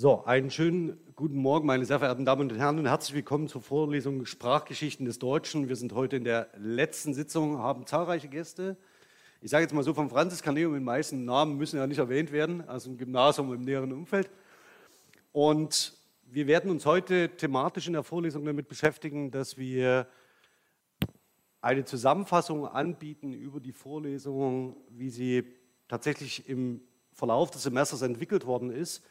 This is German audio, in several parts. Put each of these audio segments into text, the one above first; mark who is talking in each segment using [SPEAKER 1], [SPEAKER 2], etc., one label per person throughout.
[SPEAKER 1] So, einen schönen guten Morgen, meine sehr verehrten Damen und Herren, und herzlich willkommen zur Vorlesung Sprachgeschichten des Deutschen. Wir sind heute in der letzten Sitzung, haben zahlreiche Gäste. Ich sage jetzt mal so, vom Franziskaneum in meisten Namen müssen ja nicht erwähnt werden, also im Gymnasium im näheren Umfeld. Und wir werden uns heute thematisch in der Vorlesung damit beschäftigen, dass wir eine Zusammenfassung anbieten über die Vorlesung, wie sie tatsächlich im Verlauf des Semesters entwickelt worden ist.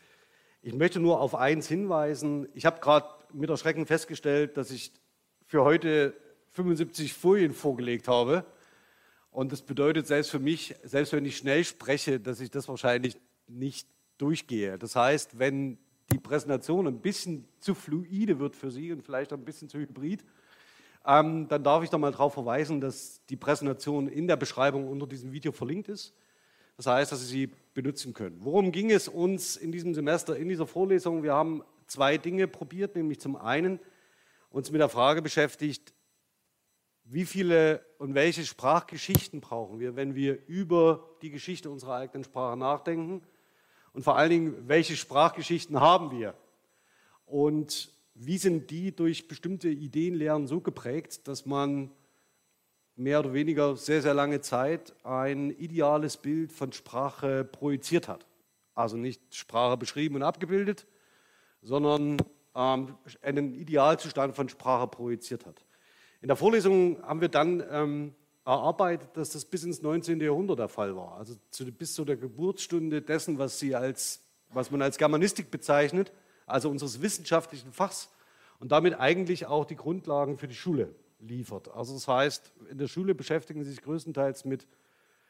[SPEAKER 1] Ich möchte nur auf eins hinweisen. Ich habe gerade mit Erschrecken festgestellt, dass ich für heute 75 Folien vorgelegt habe. Und das bedeutet selbst für mich, selbst wenn ich schnell spreche, dass ich das wahrscheinlich nicht durchgehe. Das heißt, wenn die Präsentation ein bisschen zu fluide wird für Sie und vielleicht ein bisschen zu hybrid, ähm, dann darf ich da mal darauf verweisen, dass die Präsentation in der Beschreibung unter diesem Video verlinkt ist. Das heißt, dass Sie sie benutzen können. Worum ging es uns in diesem Semester, in dieser Vorlesung? Wir haben zwei Dinge probiert, nämlich zum einen uns mit der Frage beschäftigt, wie viele und welche Sprachgeschichten brauchen wir, wenn wir über die Geschichte unserer eigenen Sprache nachdenken? Und vor allen Dingen, welche Sprachgeschichten haben wir? Und wie sind die durch bestimmte Ideenlehren so geprägt, dass man mehr oder weniger sehr, sehr lange Zeit ein ideales Bild von Sprache projiziert hat. Also nicht Sprache beschrieben und abgebildet, sondern ähm, einen Idealzustand von Sprache projiziert hat. In der Vorlesung haben wir dann ähm, erarbeitet, dass das bis ins 19. Jahrhundert der Fall war. Also zu, bis zu der Geburtsstunde dessen, was, sie als, was man als Germanistik bezeichnet, also unseres wissenschaftlichen Fachs und damit eigentlich auch die Grundlagen für die Schule liefert. Also das heißt, in der Schule beschäftigen sie sich größtenteils mit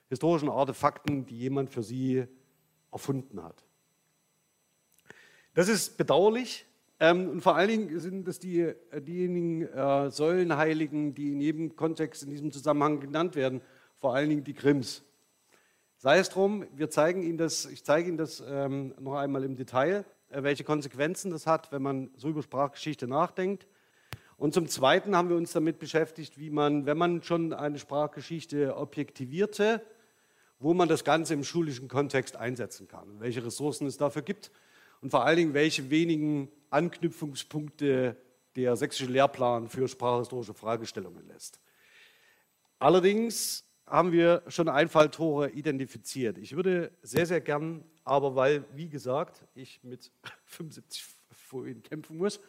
[SPEAKER 1] historischen Artefakten, die jemand für sie erfunden hat. Das ist bedauerlich ähm, und vor allen Dingen sind das die, äh, diejenigen äh, Säulenheiligen, die in jedem Kontext in diesem Zusammenhang genannt werden, vor allen Dingen die Grimms. Sei es drum, wir zeigen Ihnen das, ich zeige Ihnen das ähm, noch einmal im Detail, äh, welche Konsequenzen das hat, wenn man so über Sprachgeschichte nachdenkt. Und zum Zweiten haben wir uns damit beschäftigt, wie man, wenn man schon eine Sprachgeschichte objektivierte, wo man das Ganze im schulischen Kontext einsetzen kann, welche Ressourcen es dafür gibt und vor allen Dingen, welche wenigen Anknüpfungspunkte der sächsische Lehrplan für sprachhistorische Fragestellungen lässt. Allerdings haben wir schon Einfalltore identifiziert. Ich würde sehr, sehr gern, aber weil, wie gesagt, ich mit 75 Folien kämpfen muss,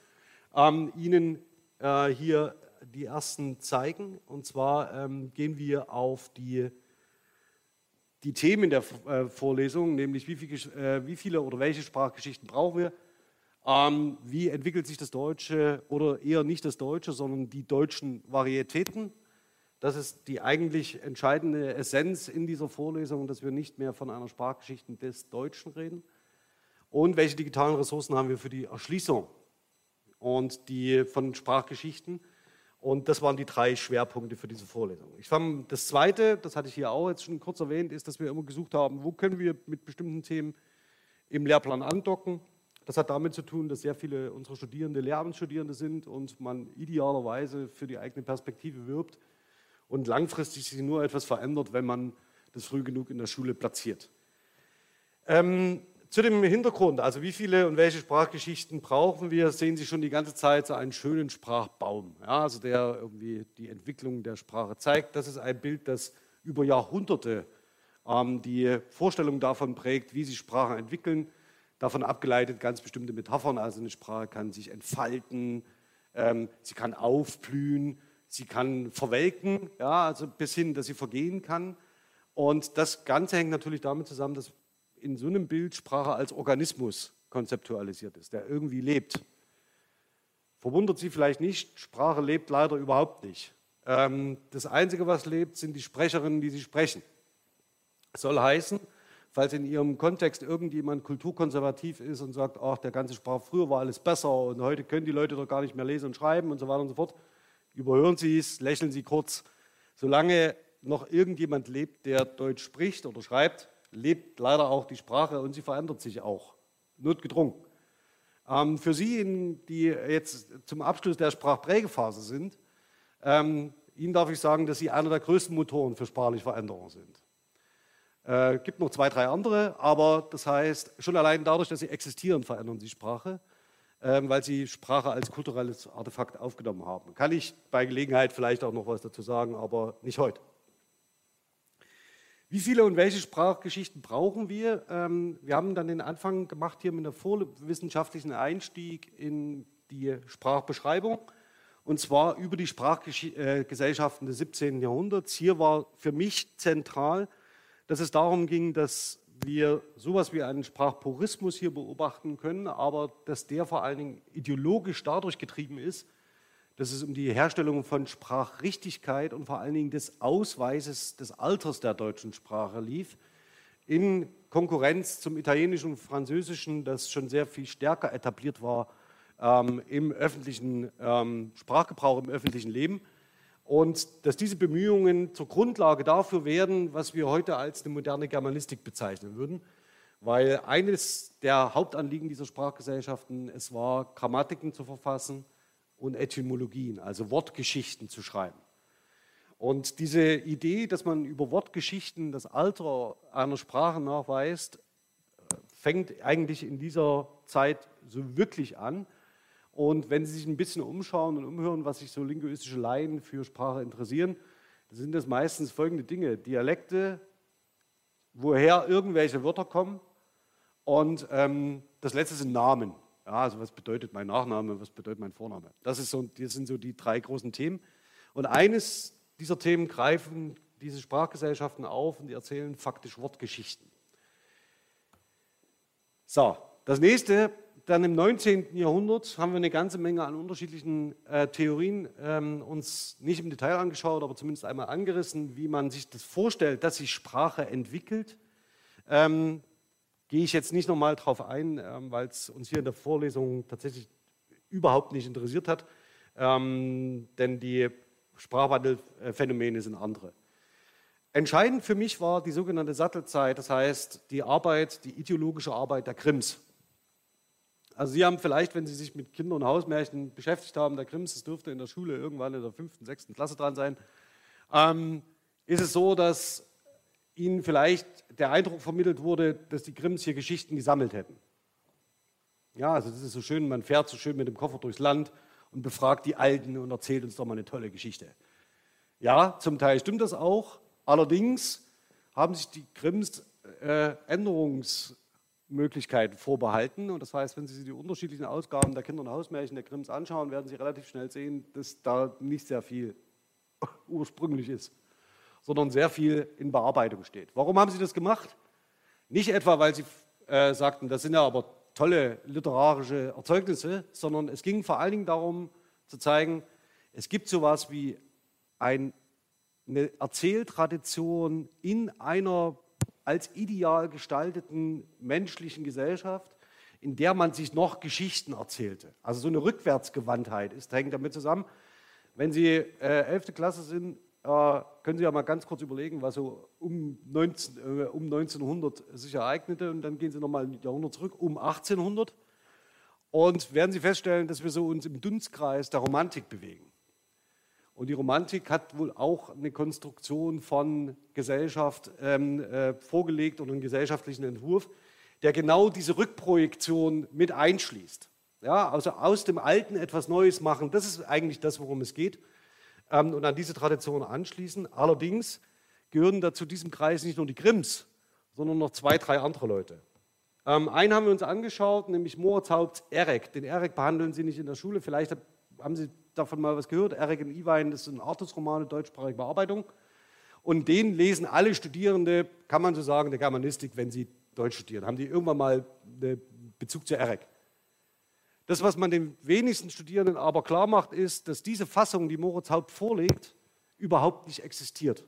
[SPEAKER 1] ähm, Ihnen äh, hier die ersten zeigen. Und zwar ähm, gehen wir auf die, die Themen der äh, Vorlesung, nämlich wie, viel, äh, wie, viele oder welche Sprachgeschichten brauchen wir, ähm, wie entwickelt sich das Deutsche oder eher nicht das Deutsche, sondern die deutschen Varietäten. Das ist die eigentlich entscheidende Essenz in dieser Vorlesung, dass wir nicht mehr von einer Sprachgeschichte des Deutschen reden. Und welche digitalen Ressourcen haben wir für die Erschließung und die von Sprachgeschichten. Und das waren die drei Schwerpunkte für diese Vorlesung. Ich fand, das Zweite, das hatte ich hier auch jetzt schon kurz erwähnt, ist, dass wir immer gesucht haben, wo können wir mit bestimmten Themen im Lehrplan andocken. Das hat damit zu tun, dass sehr viele unserer Studierende Lehramtsstudierende sind und man idealerweise für die eigene Perspektive wirbt und langfristig sich nur etwas verändert, wenn man das früh genug in der Schule platziert. Ähm, zu dem Hintergrund, also wie viele und welche Sprachgeschichten brauchen wir, sehen Sie schon die ganze Zeit so einen schönen Sprachbaum, ja, also der irgendwie die Entwicklung der Sprache zeigt. Das ist ein Bild, das über Jahrhunderte ähm, die Vorstellung davon prägt, wie sich Sprachen entwickeln. Davon abgeleitet ganz bestimmte Metaphern, also eine Sprache kann sich entfalten, ähm, sie kann aufblühen, sie kann verwelken, ja, also bis hin, dass sie vergehen kann. Und das Ganze hängt natürlich damit zusammen, dass in so einem Bild Sprache als Organismus konzeptualisiert ist, der irgendwie lebt. Verwundert Sie vielleicht nicht, Sprache lebt leider überhaupt nicht. Ähm, das Einzige, was lebt, sind die Sprecherinnen, die sie sprechen. soll heißen, falls in Ihrem Kontext irgendjemand kulturkonservativ ist und sagt, ach, der ganze Sprach, früher war alles besser und heute können die Leute doch gar nicht mehr lesen und schreiben und so weiter und so fort, überhören Sie es, lächeln Sie kurz. Solange noch irgendjemand lebt, der Deutsch spricht oder schreibt, lebt leider auch die Sprache und sie verändert sich auch, notgedrungen. Ähm, für Sie, die jetzt zum Abschluss der Sprachprägephase sind, ähm, Ihnen darf ich sagen, dass Sie einer der größten Motoren für sprachliche Veränderungen sind. Äh, gibt noch zwei, drei andere, aber das heißt, schon allein dadurch, dass sie existieren, verändern sie Sprache, ähm, weil sie Sprache als kulturelles Artefakt aufgenommen haben. Kann ich bei Gelegenheit vielleicht auch noch was dazu sagen, aber nicht heute. Wie viele und welche Sprachgeschichten brauchen wir? Ähm, wir haben dann den Anfang gemacht hier mit einem vorwissenschaftlichen Einstieg in die Sprachbeschreibung und zwar über die Sprachgesellschaften des 17. Jahrhunderts. Hier war für mich zentral, dass es darum ging, dass wir sowas wie einen Sprachpurismus hier beobachten können, aber dass der vor allen Dingen ideologisch dadurch getrieben ist, dass es um die Herstellung von Sprachrichtigkeit und vor allen Dingen des Ausweises des Alters der deutschen Sprache lief, in Konkurrenz zum Italienischen und Französischen, das schon sehr viel stärker etabliert war ähm, im öffentlichen ähm, Sprachgebrauch, im öffentlichen Leben. Und dass diese Bemühungen zur Grundlage dafür werden, was wir heute als eine moderne Germanistik bezeichnen würden. Weil eines der Hauptanliegen dieser Sprachgesellschaften es war, Grammatiken zu verfassen, und Etymologien, also Wortgeschichten zu schreiben. Und diese Idee, dass man über Wortgeschichten das Alter einer Sprache nachweist, fängt eigentlich in dieser Zeit so wirklich an. Und wenn Sie sich ein bisschen umschauen und umhören, was sich so linguistische Laien für Sprache interessieren, sind das meistens folgende Dinge. Dialekte, woher irgendwelche Wörter kommen und ähm, das letzte sind Namen. Ja, also was bedeutet mein Nachname, was bedeutet mein Vorname? Das, ist so, das sind so die drei großen Themen. Und eines dieser Themen greifen diese Sprachgesellschaften auf und die erzählen faktisch Wortgeschichten. So, das nächste, dann im 19. Jahrhundert haben wir eine ganze Menge an unterschiedlichen äh, Theorien ähm, uns nicht im Detail angeschaut, aber zumindest einmal angerissen, wie man sich das vorstellt, dass sich Sprache entwickelt. Ähm, gehe ich jetzt nicht nochmal drauf ein, ähm, weil es uns hier in der Vorlesung tatsächlich überhaupt nicht interessiert hat, ähm, denn die Sprachwandelphänomene sind andere. Entscheidend für mich war die sogenannte Sattelzeit, das heißt die Arbeit, die ideologische Arbeit der Grimms. Also Sie haben vielleicht, wenn Sie sich mit Kinder- und Hausmärchen beschäftigt haben, der Grimms, das dürfte in der Schule irgendwann in der fünften, sechsten Klasse dran sein, ähm, ist es so, dass ihnen vielleicht der Eindruck vermittelt wurde, dass die Grimms hier Geschichten gesammelt hätten. Ja, also das ist so schön, man fährt so schön mit dem Koffer durchs Land und befragt die Alten und erzählt uns doch mal eine tolle Geschichte. Ja, zum Teil stimmt das auch. Allerdings haben sich die Grimms äh, Änderungsmöglichkeiten vorbehalten. Und das heißt, wenn Sie sich die unterschiedlichen Ausgaben der Kinder- und Hausmärchen der Grimms anschauen, werden Sie relativ schnell sehen, dass da nicht sehr viel ursprünglich ist sondern sehr viel in Bearbeitung steht. Warum haben Sie das gemacht? Nicht etwa, weil Sie äh, sagten, das sind ja aber tolle literarische Erzeugnisse, sondern es ging vor allen Dingen darum zu zeigen, es gibt so etwas wie ein, eine Erzähltradition in einer als ideal gestalteten menschlichen Gesellschaft, in der man sich noch Geschichten erzählte. Also so eine Rückwärtsgewandtheit ist, hängt damit zusammen. Wenn Sie äh, 11. Klasse sind, äh, können Sie ja mal ganz kurz überlegen, was so um, 19, äh, um 1900 sich ereignete und dann gehen Sie nochmal ein Jahrhundert zurück, um 1800 und werden Sie feststellen, dass wir so uns im Dunstkreis der Romantik bewegen. Und die Romantik hat wohl auch eine Konstruktion von Gesellschaft ähm, äh, vorgelegt und einen gesellschaftlichen Entwurf, der genau diese Rückprojektion mit einschließt. Ja, also aus dem Alten etwas Neues machen, das ist eigentlich das, worum es geht ähm, und an diese Tradition anschließen. Allerdings gehören dazu diesem Kreis nicht nur die Grimms, sondern noch zwei, drei andere Leute. Ähm, einen haben wir uns angeschaut, nämlich Moritz Haupt Erek. Den Erek behandeln Sie nicht in der Schule. Vielleicht haben Sie davon mal was gehört. Erek in Iwein, das sind Artusromane, deutschsprachige Bearbeitung. Und den lesen alle Studierende, kann man so sagen, der Germanistik, wenn sie Deutsch studieren. Haben die irgendwann mal einen Bezug zu Erek. Das, was man den wenigsten Studierenden aber klar macht, ist, dass diese Fassung, die Moritz Haupt vorlegt, überhaupt nicht existiert,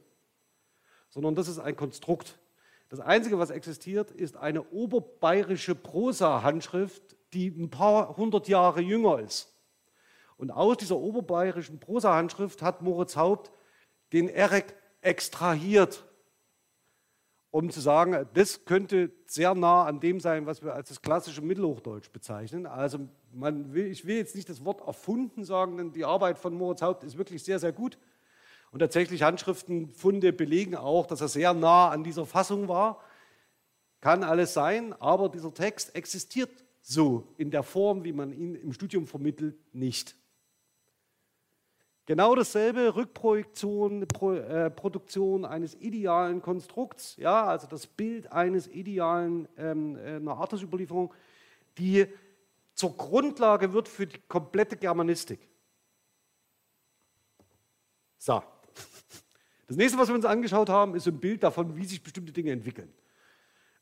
[SPEAKER 1] sondern das ist ein Konstrukt. Das Einzige, was existiert, ist eine oberbayerische Prosa-Handschrift, die ein paar hundert Jahre jünger ist. Und aus dieser oberbayerischen Prosa-Handschrift hat Moritz Haupt den Erek extrahiert, um zu sagen, das könnte sehr nah an dem sein, was wir als das klassische Mittelhochdeutsch bezeichnen. Also will, ich will jetzt nicht das Wort erfunden sagen, denn die Arbeit von Moritz Haupt ist wirklich sehr, sehr gut. Und tatsächlich Handschriftenfunde belegen auch, dass er sehr nah an dieser Fassung war. Kann alles sein, aber dieser Text existiert so in der Form, wie man ihn im Studium vermittelt, nicht. Genau dasselbe, Rückprojektion, Pro, äh, Produktion eines idealen Konstrukts, ja, also das Bild eines idealen, ähm, äh, einer Artusüberlieferung, die zur Grundlage wird für die komplette Germanistik. So. Das nächste, was wir uns angeschaut haben, ist ein Bild davon, wie sich bestimmte Dinge entwickeln.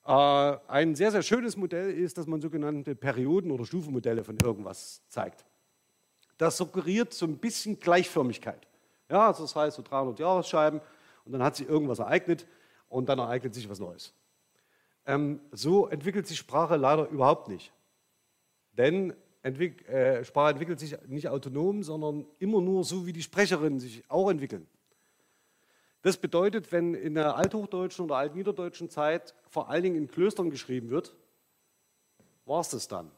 [SPEAKER 1] Äh, ein sehr, sehr schönes Modell ist, dass man sogenannte Perioden- oder Stufenmodelle von irgendwas zeigt. Das suggeriert so ein bisschen Gleichförmigkeit. Ja, also das heißt so 300 Jahresscheiben und dann hat sich irgendwas ereignet und dann ereignet sich was Neues. Ähm, so entwickelt sich Sprache leider überhaupt nicht. Denn entwick äh, Sprache entwickelt sich nicht autonom, sondern immer nur so, wie die Sprecherinnen sich auch entwickeln. Das bedeutet, wenn in der althochdeutschen oder altniederdeutschen Zeit vor allen Dingen in Klöstern geschrieben wird, war es das dann.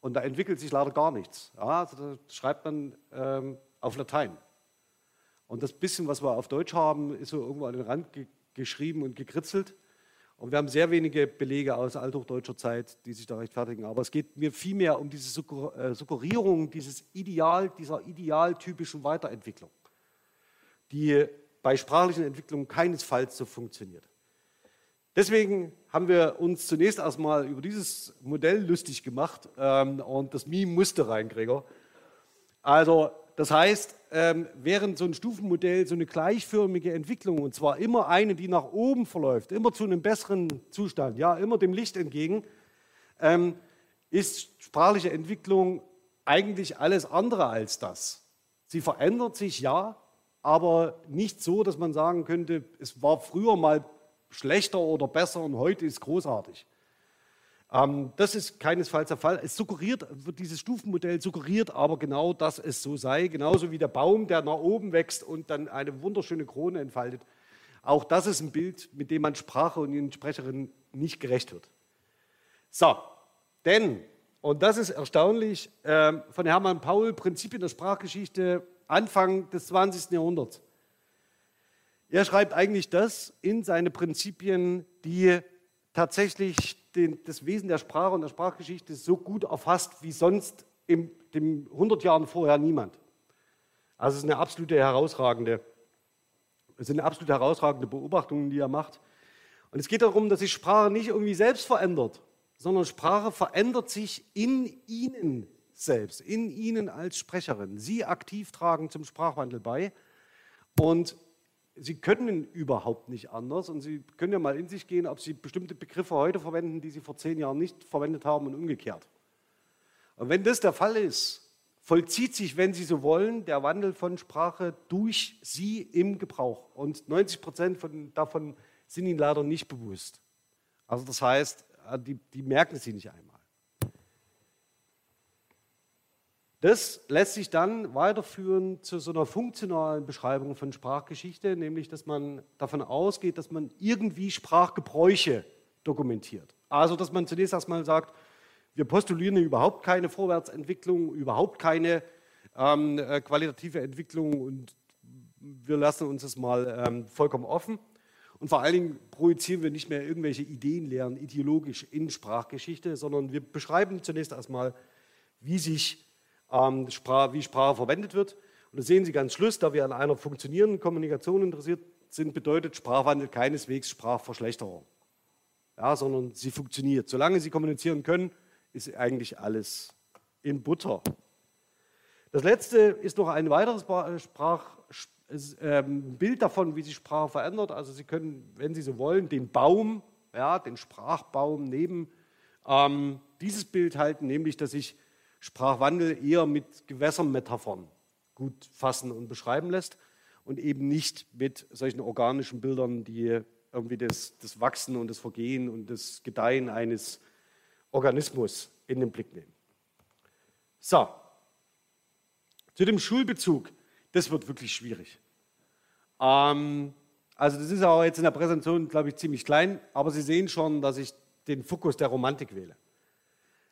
[SPEAKER 1] Und da entwickelt sich leider gar nichts. Ja, also da schreibt man ähm, auf Latein. Und das bisschen, was wir auf Deutsch haben, ist so irgendwo an den Rand ge geschrieben und gekritzelt. Und wir haben sehr wenige Belege aus althochdeutscher Zeit, die sich da rechtfertigen. Aber es geht mir vielmehr um diese äh, Suggerierung dieses Ideal, dieser idealtypischen Weiterentwicklung, die bei sprachlichen Entwicklungen keinesfalls so funktioniert. Deswegen haben wir uns zunächst erstmal über dieses Modell lustig gemacht ähm, und das Meme musste rein, Gregor. Also, das heißt, ähm, während so ein Stufenmodell so eine gleichförmige Entwicklung, und zwar immer eine, die nach oben verläuft, immer zu einem besseren Zustand, ja, immer dem Licht entgegen, ähm, ist sprachliche Entwicklung eigentlich alles andere als das. Sie verändert sich, ja, aber nicht so, dass man sagen könnte, es war früher mal schlechter oder besser und heute ist großartig. Ähm, das ist keinesfalls der Fall. Es suggeriert, dieses Stufenmodell suggeriert aber genau, dass es so sei, genauso wie der Baum, der nach oben wächst und dann eine wunderschöne Krone entfaltet. Auch das ist ein Bild, mit dem man Sprache und ihren Sprecherinnen nicht gerecht wird. So, denn, und das ist erstaunlich, äh, von Hermann Paul, Prinzipien der Sprachgeschichte, Anfang des 20. Jahrhunderts. Er schreibt eigentlich das in seine Prinzipien, die tatsächlich den, das Wesen der Sprache und der Sprachgeschichte so gut erfasst wie sonst in den 100 Jahren vorher niemand. Also es ist eine absolute herausragende, es sind absolut herausragende Beobachtungen, die er macht. Und es geht darum, dass sich Sprache nicht irgendwie selbst verändert, sondern Sprache verändert sich in Ihnen selbst, in Ihnen als Sprecherin. Sie aktiv tragen zum Sprachwandel bei. Und Sie können überhaupt nicht anders und Sie können ja mal in sich gehen, ob Sie bestimmte Begriffe heute verwenden, die Sie vor zehn Jahren nicht verwendet haben und umgekehrt. Und wenn das der Fall ist, vollzieht sich, wenn Sie so wollen, der Wandel von Sprache durch Sie im Gebrauch. Und 90 Prozent von, davon sind Ihnen leider nicht bewusst. Also das heißt, äh, die, die merken Sie nicht einmal. Das lässt sich dann weiterführen zu so einer funktionalen Beschreibung von Sprachgeschichte, nämlich dass man davon ausgeht, dass man irgendwie Sprachgebräuche dokumentiert. Also dass man zunächst erstmal sagt, wir postulieren überhaupt keine Vorwärtsentwicklung, überhaupt keine ähm, äh, qualitative Entwicklung und wir lassen uns das mal ähm, vollkommen offen. Und vor allen Dingen projizieren wir nicht mehr irgendwelche Ideenlehren ideologisch in Sprachgeschichte, sondern wir beschreiben zunächst erstmal, wie sich ähm, wie Sprache verwendet wird. Und das sehen Sie ganz Schluss, da wir an einer funktionierenden Kommunikation interessiert sind, bedeutet Sprachwandel keineswegs Sprachverschlechterung, ja, sondern sie funktioniert. Solange Sie kommunizieren können, ist eigentlich alles in Butter. Das letzte ist noch ein weiteres Sprach, äh, Bild davon, wie sich Sprache verändert. Also Sie können, wenn Sie so wollen, den Baum, ja, den Sprachbaum neben ähm, dieses Bild halten, nämlich dass sich Sprachwandel eher mit Gewässermetaphern gut fassen und beschreiben lässt und eben nicht mit solchen organischen Bildern, die irgendwie das, das Wachsen und das Vergehen und das Gedeihen eines Organismus in den Blick nehmen. So, zu dem Schulbezug, das wird wirklich schwierig. Ähm, also das ist auch jetzt in der Präsentation, glaube ich, ziemlich klein, aber Sie sehen schon, dass ich den Fokus der Romantik wähle.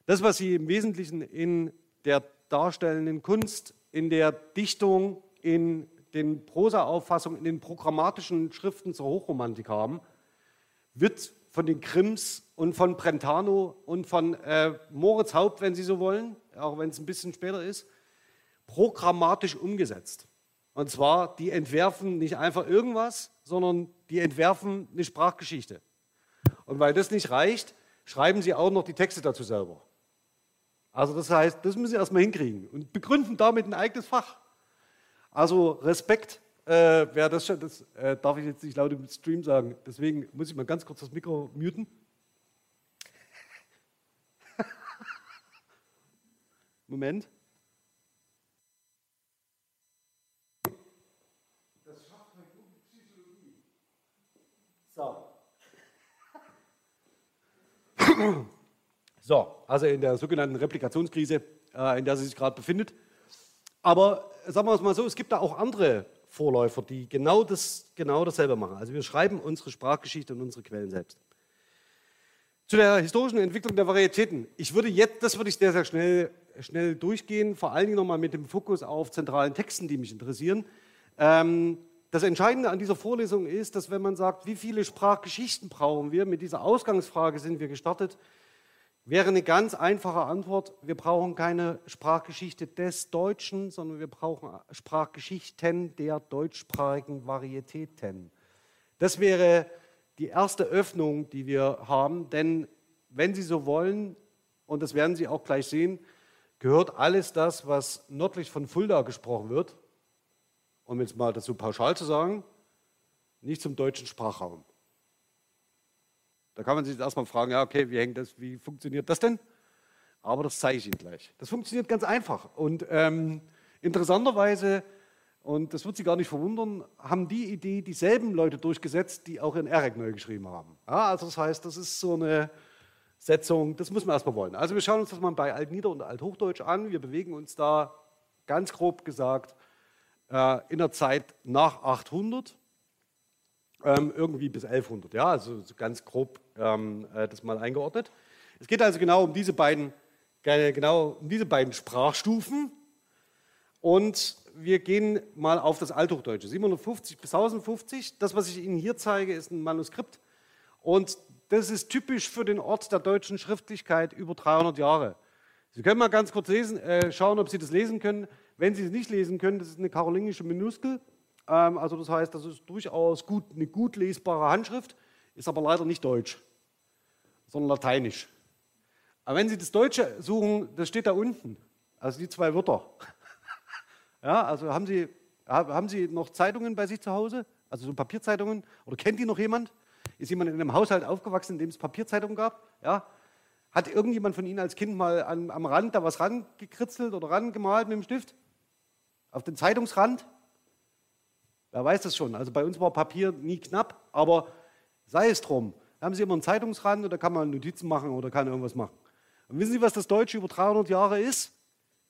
[SPEAKER 1] Das, was Sie im Wesentlichen in der darstellenden Kunst, in der Dichtung, in den Prosa-Auffassungen, in den programmatischen Schriften zur Hochromantik haben, wird von den Krims und von Brentano und von äh, Moritz Haupt, wenn Sie so wollen, auch wenn es ein bisschen später ist, programmatisch umgesetzt. Und zwar, die entwerfen nicht einfach irgendwas, sondern die entwerfen eine Sprachgeschichte. Und weil das nicht reicht, schreiben sie auch noch die Texte dazu selber. Also das heißt, das müssen sie erstmal hinkriegen und begründen damit ein eigenes Fach. Also Respekt, äh, wer das schon, das äh, darf ich jetzt nicht laut im Stream sagen, deswegen muss ich mal ganz kurz das Mikro muten. Moment. Das schafft halt gute Psychologie. So. So, also in der sogenannten Replikationskrise, äh, in der sie sich gerade befindet. Aber sagen wir es mal so, es gibt da auch andere Vorläufer, die genau, das, genau dasselbe machen. Also wir schreiben unsere Sprachgeschichte und unsere Quellen selbst. Zu der historischen Entwicklung der Varietäten. Ich würde jetzt, das würde ich sehr, sehr schnell, schnell durchgehen, vor allen Dingen nochmal mit dem Fokus auf zentralen Texten, die mich interessieren. Ähm, das Entscheidende an dieser Vorlesung ist, dass wenn man sagt, wie viele Sprachgeschichten brauchen wir, mit dieser Ausgangsfrage sind wir gestartet, wäre eine ganz einfache Antwort, wir brauchen keine Sprachgeschichte des Deutschen, sondern wir brauchen Sprachgeschichten der deutschsprachigen Varietäten. Das wäre die erste Öffnung, die wir haben, denn wenn Sie so wollen, und das werden Sie auch gleich sehen, gehört alles das, was nördlich von Fulda gesprochen wird, um jetzt mal so pauschal zu sagen, nicht zum deutschen Sprachraum. Da kann man sich erstmal fragen, ja, okay, wie, hängt das, wie funktioniert das denn? Aber das zeige ich Ihnen gleich. Das funktioniert ganz einfach. Und ähm, interessanterweise, und das wird Sie gar nicht verwundern, haben die Idee dieselben Leute durchgesetzt, die auch in ERIC neu geschrieben haben. Ja, also das heißt, das ist so eine Setzung, das müssen wir erstmal wollen. Also wir schauen uns das mal bei Altnieder- und Althochdeutsch an. Wir bewegen uns da ganz grob gesagt äh, in der Zeit nach 800 ähm, irgendwie bis 1100. Ja, also so ganz grob ähm, äh, das mal eingeordnet. Es geht also genau um diese beiden, genau um diese beiden Sprachstufen. Und wir gehen mal auf das Althochdeutsche. 750 bis 1050. Das, was ich Ihnen hier zeige, ist ein Manuskript. Und das ist typisch für den Ort der deutschen Schriftlichkeit über 300 Jahre. Sie können mal ganz kurz lesen, äh, schauen, ob Sie das lesen können. Wenn Sie es nicht lesen können, das ist eine karolingische Minuskel. Ähm, also das heißt, das ist durchaus gut, eine gut lesbare Handschrift, ist aber leider nicht Deutsch, sondern Lateinisch. Aber wenn Sie das Deutsche suchen, das steht da unten, also die zwei Wörter. Ja, also haben Sie, haben Sie noch Zeitungen bei sich zu Hause? Also so Papierzeitungen? Oder kennt die noch jemand? Ist jemand in einem Haushalt aufgewachsen, in dem es Papierzeitungen gab? Ja? Hat irgendjemand von Ihnen als Kind mal an, am Rand da was rangekritzelt oder rangemalt mit dem Stift? Auf den Zeitungsrand? Wer weiß das schon? Also bei uns war Papier nie knapp, aber sei es drum. Da haben Sie immer einen Zeitungsrand da kann man Notizen machen oder kann irgendwas machen. Und wissen Sie, was das Deutsche über 300 Jahre ist?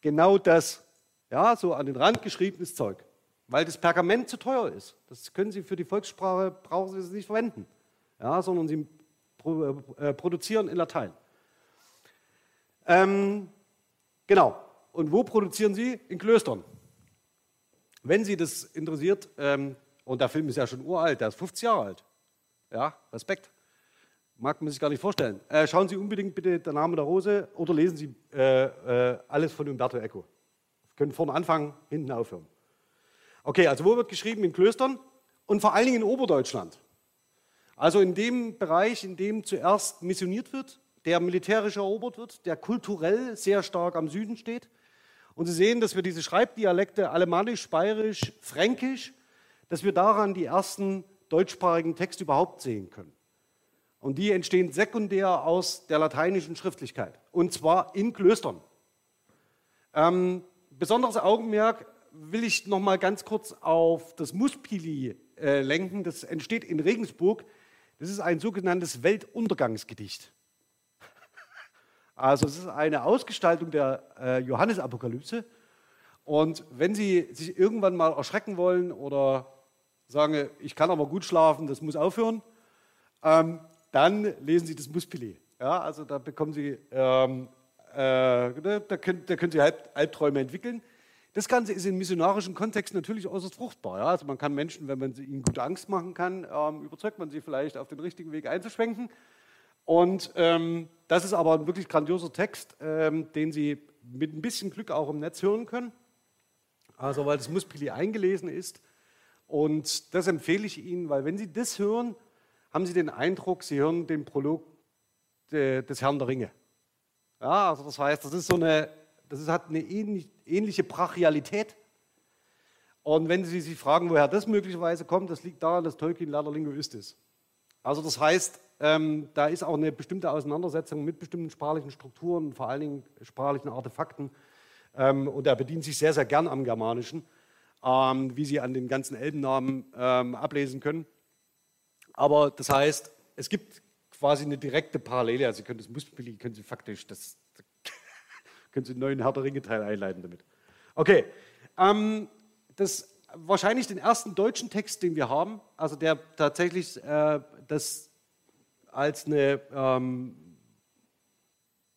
[SPEAKER 1] Genau das. Ja, so an den Rand geschriebenes Zeug. Weil das Pergament zu teuer ist. Das können Sie für die Volkssprache, brauchen Sie es nicht verwenden. Ja, sondern Sie äh, produzieren in Latein. Ähm, genau. Und wo produzieren Sie? In Klöstern. Wenn Sie das interessiert, ähm, und der Film ist ja schon uralt, der ist 50 Jahre alt. Ja, Respekt. Mag man sich gar nicht vorstellen. Äh, schauen Sie unbedingt bitte der Name der Rose oder lesen Sie äh, äh, alles von Umberto Eco. Sie können vorne anfangen, hinten aufhören. Okay, also wo wird geschrieben? In Klöstern und vor allen Dingen in Oberdeutschland. Also in dem Bereich, in dem zuerst missioniert wird, der militärisch erobert wird, der kulturell sehr stark am Süden steht und Sie sehen, dass wir diese Schreibdialekte Alemannisch, Bayerisch, Fränkisch, dass wir daran die ersten deutschsprachigen Texte überhaupt sehen können. Und die entstehen sekundär aus der lateinischen Schriftlichkeit. Und zwar in Klöstern. Ähm, besonderes Augenmerk will ich noch mal ganz kurz auf das Muspili äh, lenken. Das entsteht in Regensburg. Das ist ein sogenanntes Weltuntergangsgedicht. Also es ist eine Ausgestaltung der äh, Johannesapokalypse. Und wenn Sie sich irgendwann mal erschrecken wollen oder sagen, ich kann aber gut schlafen, das muss aufhören, ähm, dann lesen Sie das Muspili. Ja, also da bekommen Sie, ähm, äh, da, können, da können Sie Albträume entwickeln. Das Ganze ist in missionarischen Kontexten natürlich äußerst fruchtbar. Ja? Also man kann Menschen, wenn man ihnen gute Angst machen kann, ähm, überzeugt man sie vielleicht auf den richtigen Weg einzuschwenken. Und ähm, das ist aber ein wirklich grandioser Text, ähm, den Sie mit ein bisschen Glück auch im Netz hören können. Also weil das Muspili eingelesen ist. Und das empfehle ich Ihnen, weil wenn Sie das hören, haben Sie den Eindruck, Sie hören den Prolog des Herrn der Ringe. Ja, also das heißt, das ist so eine, das ist, hat eine ähnliche Brachialität. Und wenn Sie sich fragen, woher das möglicherweise kommt, das liegt daran, dass Tolkien leider Linguist ist. Also das heißt, ähm, da ist auch eine bestimmte Auseinandersetzung mit bestimmten sprachlichen Strukturen, vor allen Dingen sprachlichen Artefakten. Ähm, und er bedient sich sehr, sehr gern am Germanischen, ähm, wie Sie an den ganzen Elbennamen ähm, ablesen können. Aber das heißt, es gibt quasi eine direkte Parallele. Also Sie können das Muspeli, können Sie faktisch, das, können Sie einen neuen der Ringe-Teil einleiten damit. Okay, ähm, das wahrscheinlich den ersten deutschen Text, den wir haben, also der tatsächlich äh, das als eine ähm,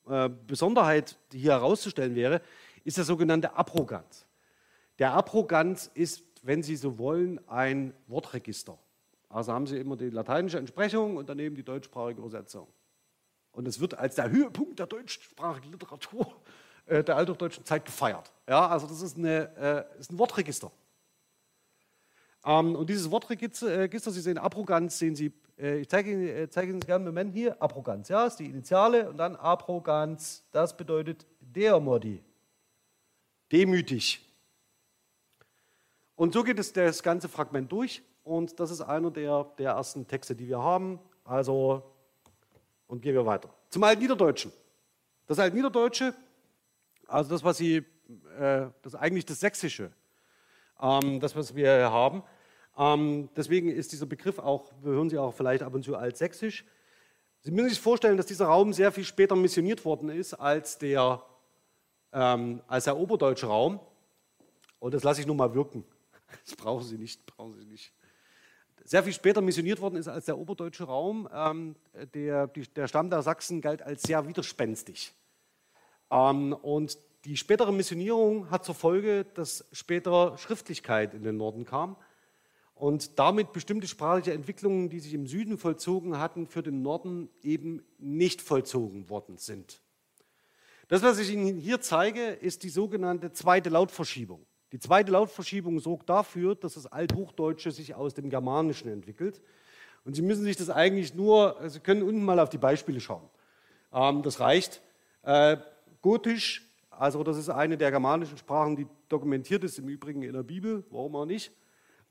[SPEAKER 1] äh, Besonderheit hier herauszustellen wäre, ist der sogenannte Abrogans. Der Abrogans ist, wenn Sie so wollen, ein Wortregister. Also haben Sie immer die lateinische Entsprechung und daneben die deutschsprachige Übersetzung. Und es wird als der Höhepunkt der deutschsprachigen Literatur äh, der althochdeutschen Zeit gefeiert. Ja, also das ist, eine, äh, ist ein Wortregister. Ähm, und dieses Wortregister, äh, Sie sehen Abrogans, sehen Sie, äh, ich zeige Ihnen, äh, zeige Ihnen gerne Moment hier, Abrogans, ja, ist die Initiale und dann Abrogans, das bedeutet Deomodi, demütig. Und so geht es das ganze Fragment durch und das ist einer der, der ersten Texte, die wir haben. Also, und gehen wir weiter. Zum Altniederdeutschen. Das Altniederdeutsche, also das, was Sie, äh, das eigentlich das Sächsische ähm, das, was wir hier haben. Ähm, deswegen ist dieser Begriff auch, wir hören Sie auch vielleicht ab und zu als sächsisch. Sie müssen sich vorstellen, dass dieser Raum sehr viel später missioniert worden ist als der, ähm, als der oberdeutsche Raum. Und das lasse ich nur mal wirken. Das brauchen Sie nicht, brauchen Sie nicht. Sehr viel später missioniert worden ist als der oberdeutsche Raum. Ähm, der, die, der Stamm der Sachsen galt als sehr widerspenstig. Ähm, und die spätere Missionierung hat zur Folge, dass später Schriftlichkeit in den Norden kam und damit bestimmte sprachliche Entwicklungen, die sich im Süden vollzogen hatten, für den Norden eben nicht vollzogen worden sind. Das, was ich Ihnen hier zeige, ist die sogenannte zweite Lautverschiebung. Die zweite Lautverschiebung sorgt dafür, dass das Althochdeutsche sich aus dem Germanischen entwickelt. Und Sie müssen sich das eigentlich nur, Sie können unten mal auf die Beispiele schauen. Ähm, das reicht. Äh, Gotisch also das ist eine der germanischen Sprachen, die dokumentiert ist, im Übrigen in der Bibel, warum auch nicht.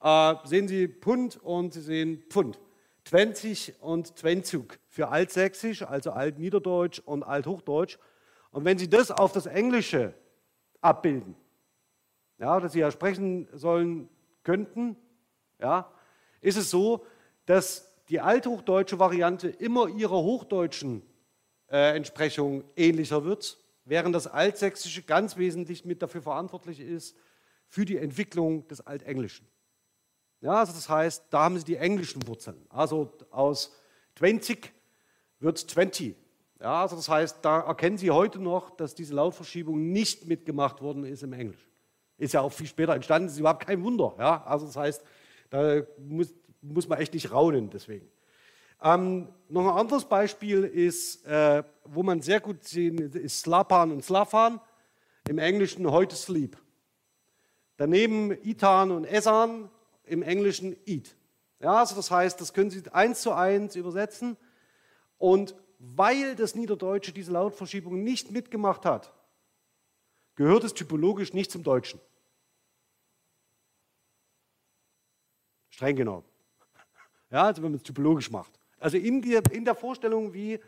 [SPEAKER 1] Äh, sehen Sie Pund und Sie sehen Pfund. 20 und Twenzug für Altsächsisch, also Altniederdeutsch und Althochdeutsch. Und wenn Sie das auf das Englische abbilden, ja, das Sie ja sprechen sollen könnten, ja, ist es so, dass die althochdeutsche Variante immer ihrer hochdeutschen äh, Entsprechung ähnlicher wird während das Altsächsische ganz wesentlich mit dafür verantwortlich ist für die Entwicklung des Altenglischen. Ja, also das heißt, da haben Sie die englischen Wurzeln. Also aus 20 wird 20. Ja, also das heißt, da erkennen Sie heute noch, dass diese Lautverschiebung nicht mitgemacht worden ist im Englisch. Ist ja auch viel später entstanden, ist überhaupt kein Wunder. Ja, also das heißt, da muss, muss man echt nicht raunen deswegen. Ähm, noch ein anderes Beispiel ist, äh, wo man sehr gut sehen, ist Slapan und Slafan. Im Englischen heute Sleep. Daneben Itan und Esan, im Englischen Eat. Ja, also das heißt, das können Sie eins zu eins übersetzen. Und weil das Niederdeutsche diese Lautverschiebung nicht mitgemacht hat, gehört es typologisch nicht zum Deutschen. Streng genommen. Ja, also wenn man es typologisch macht. Also in, die, in der Vorstellung, wie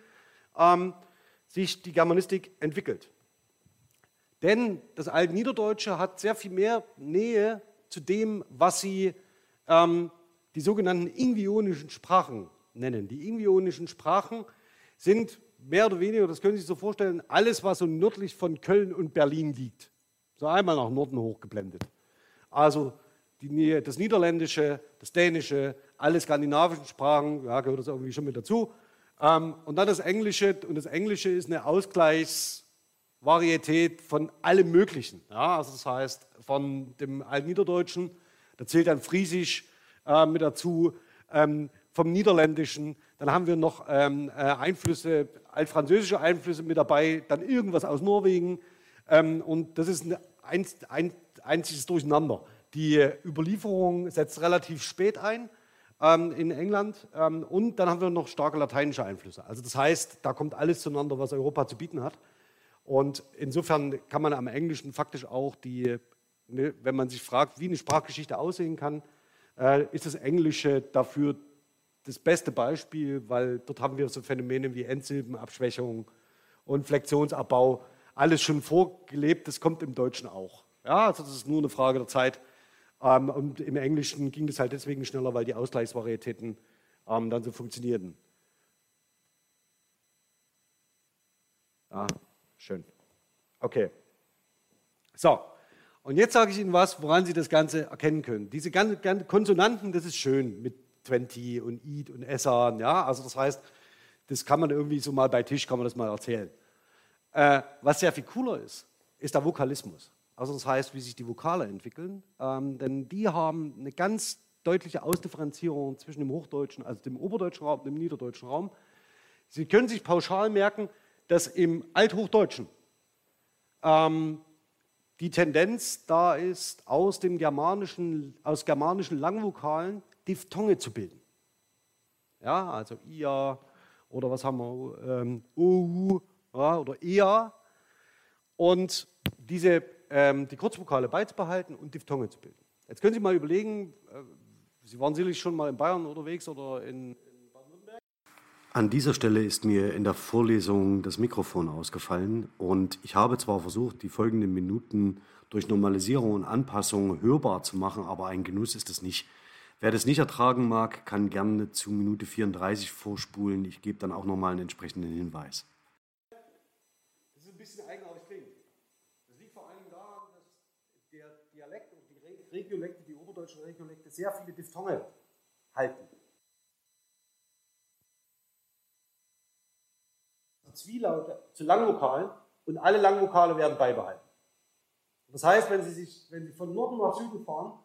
[SPEAKER 1] ähm, sich die Germanistik entwickelt. Denn das Altniederdeutsche hat sehr viel mehr Nähe zu dem, was sie ähm, die sogenannten ingvionischen Sprachen nennen. Die ingvionischen Sprachen sind mehr oder weniger, das können Sie sich so vorstellen, alles, was so nördlich von Köln und Berlin liegt. So einmal nach Norden hochgeblendet. Also die, das Niederländische, das Dänische, alle skandinavischen Sprachen, ja, gehört das irgendwie schon mit dazu. Ähm, und dann das Englische, und das Englische ist eine Ausgleichs, Varietät von allem Möglichen. Ja, also das heißt, von dem Altniederdeutschen, da zählt dann Friesisch äh, mit dazu, ähm, vom Niederländischen, dann haben wir noch ähm, äh, Einflüsse, altfranzösische Einflüsse mit dabei, dann irgendwas aus Norwegen. Ähm, und das ist ein, ein einziges Durcheinander. Die Überlieferung setzt relativ spät ein ähm, in England ähm, und dann haben wir noch starke lateinische Einflüsse. Also das heißt, da kommt alles zueinander, was Europa zu bieten hat. Und insofern kann man am Englischen faktisch auch die, ne, wenn man sich fragt, wie eine Sprachgeschichte aussehen kann, äh, ist das Englische dafür das beste Beispiel, weil dort haben wir so Phänomene wie Endsilbenabschwächung und Flexionsabbau, alles schon vorgelebt, das kommt im Deutschen auch. Ja, also das ist nur eine Frage der Zeit. Ähm, und im Englischen ging das halt deswegen schneller, weil die Ausgleichsvarietäten ähm, dann so funktionierten. Ah, schön. Okay. So, und jetzt sage ich Ihnen was, woran Sie das Ganze erkennen können. Diese ganzen Konsonanten, das ist schön mit 20 und Eat und Essan, ja, also das heißt, das kann man irgendwie so mal bei Tisch, kann man das mal erzählen. Äh, was sehr viel cooler ist, ist der Vokalismus. Also das heißt, wie sich die Vokale entwickeln, ähm, denn die haben eine ganz deutliche Ausdifferenzierung zwischen dem Hochdeutschen, also dem Oberdeutschen Raum und dem Niederdeutschen Raum. Sie können sich pauschal merken, dass im Althochdeutschen ähm, die Tendenz da ist, aus dem germanischen, aus germanischen Langvokalen Diphthonge zu bilden. Ja, also ia oder was haben wir, ähm, ou ja, oder ea. Und diese, ähm, die Kurzvokale beizubehalten und Diphthonge zu bilden. Jetzt können Sie mal überlegen, äh, Sie waren sicherlich schon mal in Bayern unterwegs oder in, in Baden-Württemberg.
[SPEAKER 2] An dieser Stelle ist mir in der Vorlesung das Mikrofon ausgefallen und ich habe zwar versucht, die folgenden Minuten durch Normalisierung und Anpassung hörbar zu machen, aber ein Genuss ist es nicht. Wer das nicht ertragen mag, kann gerne zu Minute 34 vorspulen. Ich gebe dann auch nochmal einen entsprechenden Hinweis.
[SPEAKER 1] Das ist ein bisschen eigenartig klingen. Das liegt vor allem daran, dass der Dialekt und die Regiolekte, die oberdeutschen Regiolekte, sehr viele Diphthonge halten. Zwielaute zu Langvokalen und alle Langvokale werden beibehalten. Das heißt, wenn Sie, sich, wenn Sie von Norden nach Süden fahren,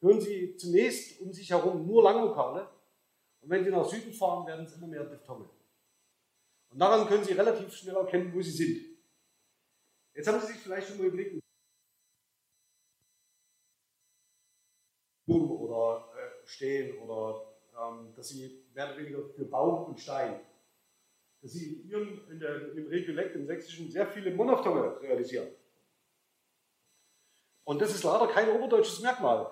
[SPEAKER 1] hören Sie zunächst um sich herum nur Langvokale. Und wenn Sie nach Süden fahren, werden es immer mehr Diphthonge. Und daran können Sie relativ schnell erkennen, wo Sie sind. Jetzt haben Sie sich vielleicht schon mal überlegt, oder äh, stehen oder ähm, dass Sie mehr oder weniger für Baum und Stein, dass Sie in Ihrem, in der, im Regiolekt, im Sächsischen, sehr viele Monophthonge realisieren. Und das ist leider kein oberdeutsches Merkmal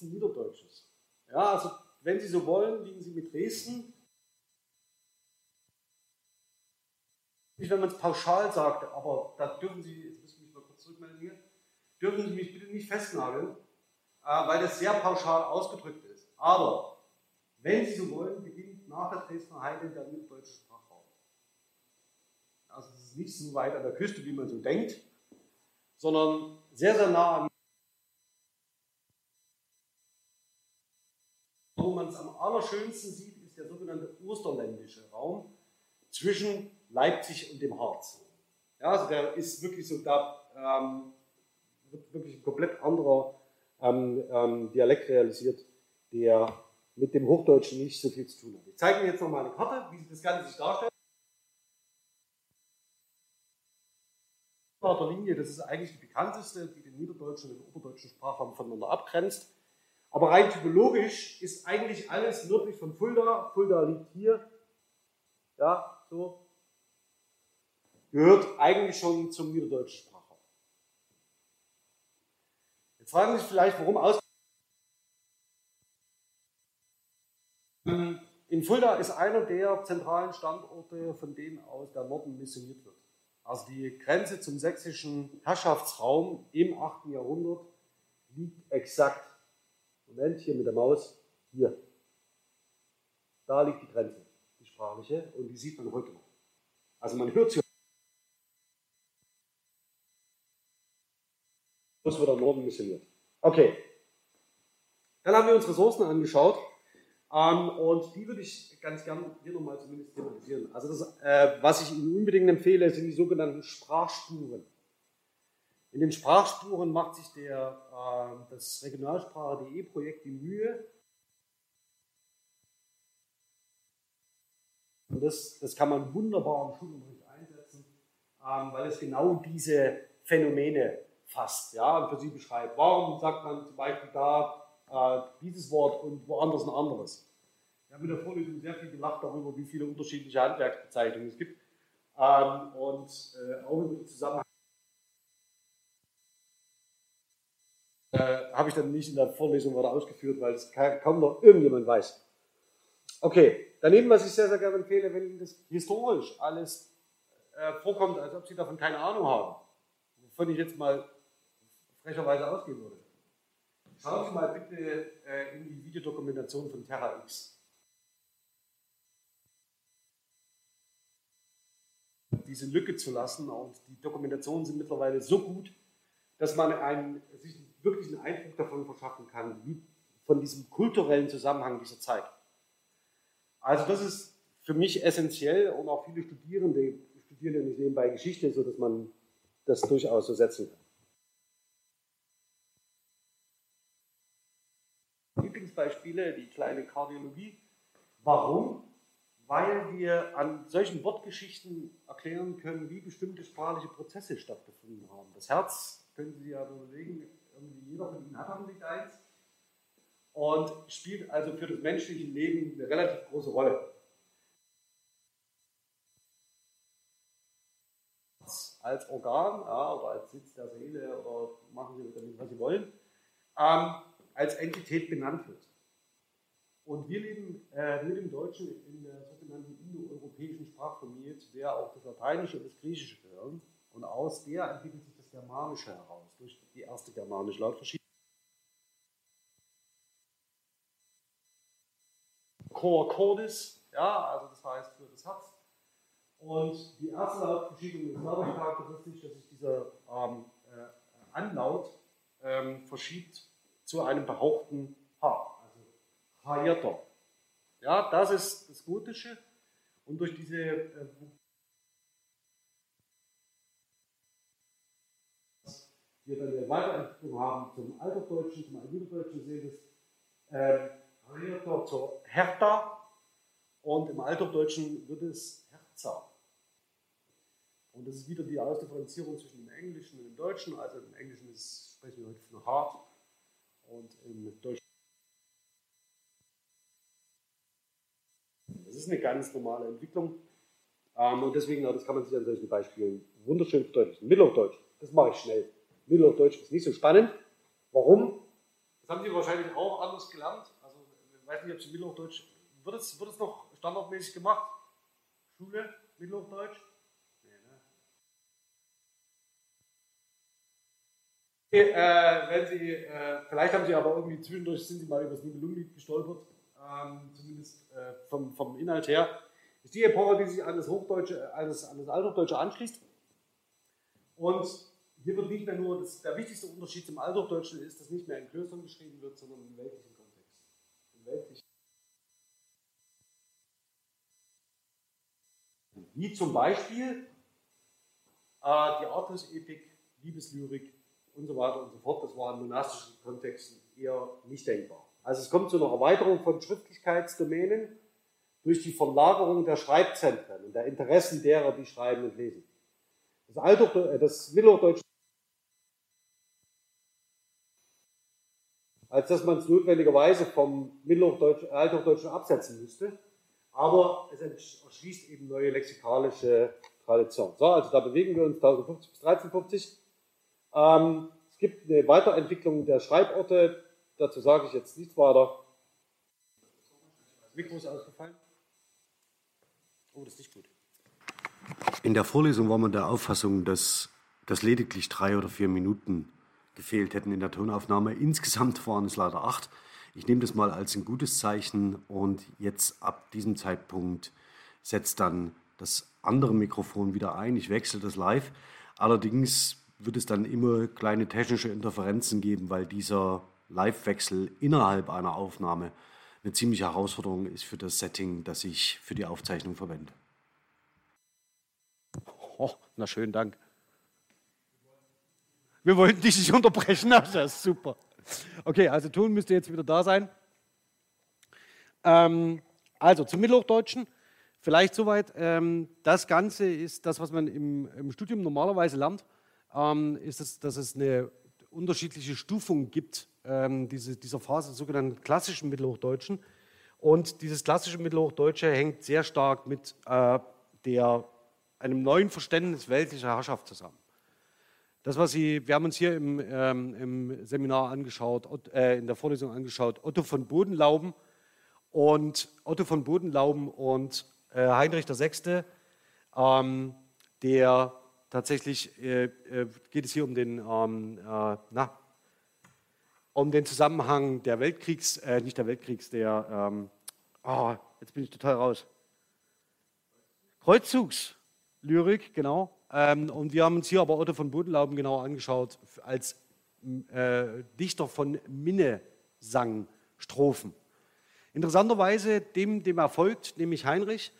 [SPEAKER 1] ist ein Niederdeutsches. Ja, also wenn Sie so wollen, liegen Sie mit Dresden. Nicht, wenn man es pauschal sagt, aber da dürfen Sie, jetzt müssen Sie mich mal kurz zurückmelden hier, dürfen Sie mich bitte nicht festnageln, weil das sehr pauschal ausgedrückt ist. Aber wenn Sie so wollen, beginnt nach der Dresdner Heide der niederdeutsche Sprachraum. Also es ist nicht so weit an der Küste, wie man so denkt, sondern sehr, sehr nah an man es am allerschönsten sieht, ist der sogenannte Osterländische Raum zwischen Leipzig und dem Harz. Ja, also der ist wirklich so, da ähm, wird wirklich ein komplett anderer ähm, ähm, Dialekt realisiert, der mit dem Hochdeutschen nicht so viel zu tun hat. Ich zeige Ihnen jetzt nochmal eine Karte, wie sich das Ganze sich darstellt. Linie, das ist eigentlich die bekannteste, die den niederdeutschen und den oberdeutschen Sprachraum voneinander abgrenzt. Aber rein typologisch ist eigentlich alles nördlich von Fulda. Fulda liegt hier. Ja, so. Gehört eigentlich schon zum niederdeutschen Sprachraum. Fragen Sie sich vielleicht, warum aus. In Fulda ist einer der zentralen Standorte, von denen aus der Norden missioniert wird. Also die Grenze zum sächsischen Herrschaftsraum im 8. Jahrhundert liegt exakt Moment, hier mit der Maus, hier. Da liegt die Grenze, die sprachliche, und die sieht man heute noch. Also man hört sie. Das wird am Norden missioniert. Okay. Dann haben wir uns Ressourcen angeschaut. Ähm, und die würde ich ganz gern hier nochmal zumindest thematisieren. Also das, äh, was ich Ihnen unbedingt empfehle, sind die sogenannten Sprachspuren. In den Sprachspuren macht sich der, äh, das Regionalsprache.de Projekt die Mühe, und das, das kann man wunderbar im Schulunterricht einsetzen, ähm, weil es genau diese Phänomene fasst ja, und für Sie beschreibt. Warum sagt man zum Beispiel da äh, dieses Wort und woanders ein anderes? Wir haben in der Vorlesung sehr viel gelacht darüber, wie viele unterschiedliche Handwerksbezeichnungen es gibt ähm, und äh, auch im Zusammenhang Äh, habe ich dann nicht in der Vorlesung weiter ausgeführt, weil es kaum noch irgendjemand weiß. Okay, daneben, was ich sehr, sehr gerne empfehle, wenn Ihnen das historisch alles äh, vorkommt, als ob Sie davon keine Ahnung haben, wovon ich jetzt mal frecherweise ausgehen würde. Schauen Sie mal bitte äh, in die Videodokumentation von Terra X. Diese Lücke zu lassen und die Dokumentationen sind mittlerweile so gut, dass man einen, sich wirklich einen Eindruck davon verschaffen kann, von diesem kulturellen Zusammenhang dieser Zeit. Also das ist für mich essentiell und auch viele Studierende studieren ja nicht nebenbei Geschichte, sodass man das durchaus so setzen kann. Lieblingsbeispiele, die kleine Kardiologie. Warum? Weil wir an solchen Wortgeschichten erklären können, wie bestimmte sprachliche Prozesse stattgefunden haben. Das Herz, können Sie ja überlegen, irgendwie jeder von ihnen hat hoffentlich eins und spielt also für das menschliche Leben eine relativ große Rolle. Als Organ ja, oder als Sitz der Seele oder machen Sie damit, was Sie wollen, ähm, als Entität benannt wird. Und wir leben äh, mit dem Deutschen in der sogenannten indoeuropäischen Sprachfamilie, zu der auch das Lateinische und das Griechische gehören. Und aus der entwickelt sich das Germanische heraus, durch die erste germanische Lautverschiebung. Cor cordis, ja, also das heißt für das Herz. Und die erste Lautverschiebung ist dadurch charakteristisch, dass sich dieser ähm, äh, Anlaut ähm, verschiebt zu einem behaupten H, Hayata. Ja, das ist das Gotische. Und durch diese äh, wir dann eine Weiterentwicklung haben zum Alterdeutschen, zum Altniederdeutschen sehen das ähm, zur Hertha und im Alterdeutschen wird es Herza. Und das ist wieder die Ausdifferenzierung zwischen dem Englischen und dem Deutschen. Also im Englischen ist, sprechen wir heute von hart und im Deutschen. Das ist eine ganz normale Entwicklung. Ähm, und deswegen, das kann man sich an solchen Beispielen wunderschön verdeutlichen. Mitteldeutsch, das mache ich schnell. Mittelhochdeutsch ist nicht so spannend. Warum? Das haben Sie wahrscheinlich auch anders gelernt. Also, ich weiß nicht, ob Sie Mittelhochdeutsch, wird es, wird es noch standardmäßig gemacht? Schule, Mittelhochdeutsch? Ne? Äh, wenn Sie, äh, vielleicht haben Sie aber irgendwie zwischendurch, sind Sie mal über das Nibelungenlied gestolpert, ähm, zumindest äh, vom, vom Inhalt her. Ist die Epoche, die sich an das Hochdeutsche, an das, an das Althochdeutsche anschließt. Und hier wird nicht mehr nur, das, der wichtigste Unterschied zum Althochdeutschen ist, dass nicht mehr in Klöstern geschrieben wird, sondern im weltlichen Kontext. Im weltlichen. Wie zum Beispiel äh, die Artus-Epik, Liebeslyrik und so weiter und so fort. Das war in monastischen Kontexten eher nicht denkbar. Also es kommt zu einer Erweiterung von Schriftlichkeitsdomänen durch die Verlagerung der Schreibzentren und der Interessen derer, die schreiben und lesen. Das, Althoch, äh, das Mittelhochdeutsche als dass man es notwendigerweise vom Mittelhochdeutschen, Althochdeutschen absetzen müsste. Aber es erschließt eben neue lexikalische Traditionen. So, also da bewegen wir uns 1050 bis 1350. Ähm, es gibt eine Weiterentwicklung der Schreiborte, dazu sage ich jetzt nichts weiter. Das Mikro ist ausgefallen. Oh, das ist nicht gut.
[SPEAKER 2] In der Vorlesung war man der Auffassung, dass das lediglich drei oder vier Minuten gefehlt hätten in der Tonaufnahme. Insgesamt waren es leider acht. Ich nehme das mal als ein gutes Zeichen und jetzt ab diesem Zeitpunkt setzt dann das andere Mikrofon wieder ein. Ich wechsle das live. Allerdings wird es dann immer kleine technische Interferenzen geben, weil dieser Live-Wechsel innerhalb einer Aufnahme eine ziemliche Herausforderung ist für das Setting, das ich für die Aufzeichnung verwende.
[SPEAKER 1] Oh, na schön, Dank. Wir wollten dich nicht unterbrechen, das ist super. Okay, also Ton müsste jetzt wieder da sein. Ähm, also zum Mittelhochdeutschen. Vielleicht soweit. Ähm, das Ganze ist das, was man im, im Studium normalerweise lernt, ähm, ist, es, dass es eine unterschiedliche Stufung gibt, ähm, diese, dieser Phase, des sogenannten klassischen Mittelhochdeutschen. Und dieses klassische Mittelhochdeutsche hängt sehr stark mit äh, der, einem neuen Verständnis weltlicher Herrschaft zusammen. Das, was Sie, wir haben uns hier im, ähm, im Seminar angeschaut, äh, in der Vorlesung angeschaut, Otto von Bodenlauben und Otto von Bodenlauben und äh, Heinrich VI., ähm, der tatsächlich äh, äh, geht es hier um den, ähm, äh, na, um den Zusammenhang der Weltkriegs, äh, nicht der Weltkriegs, der, ähm, oh, jetzt bin ich total raus. Kreuzzugslyrik, genau. Ähm, und wir haben uns hier aber Otto von Bodenlauben genau angeschaut als äh, Dichter von Minnesang-Strophen. Interessanterweise, dem, dem er folgt, nämlich Heinrich,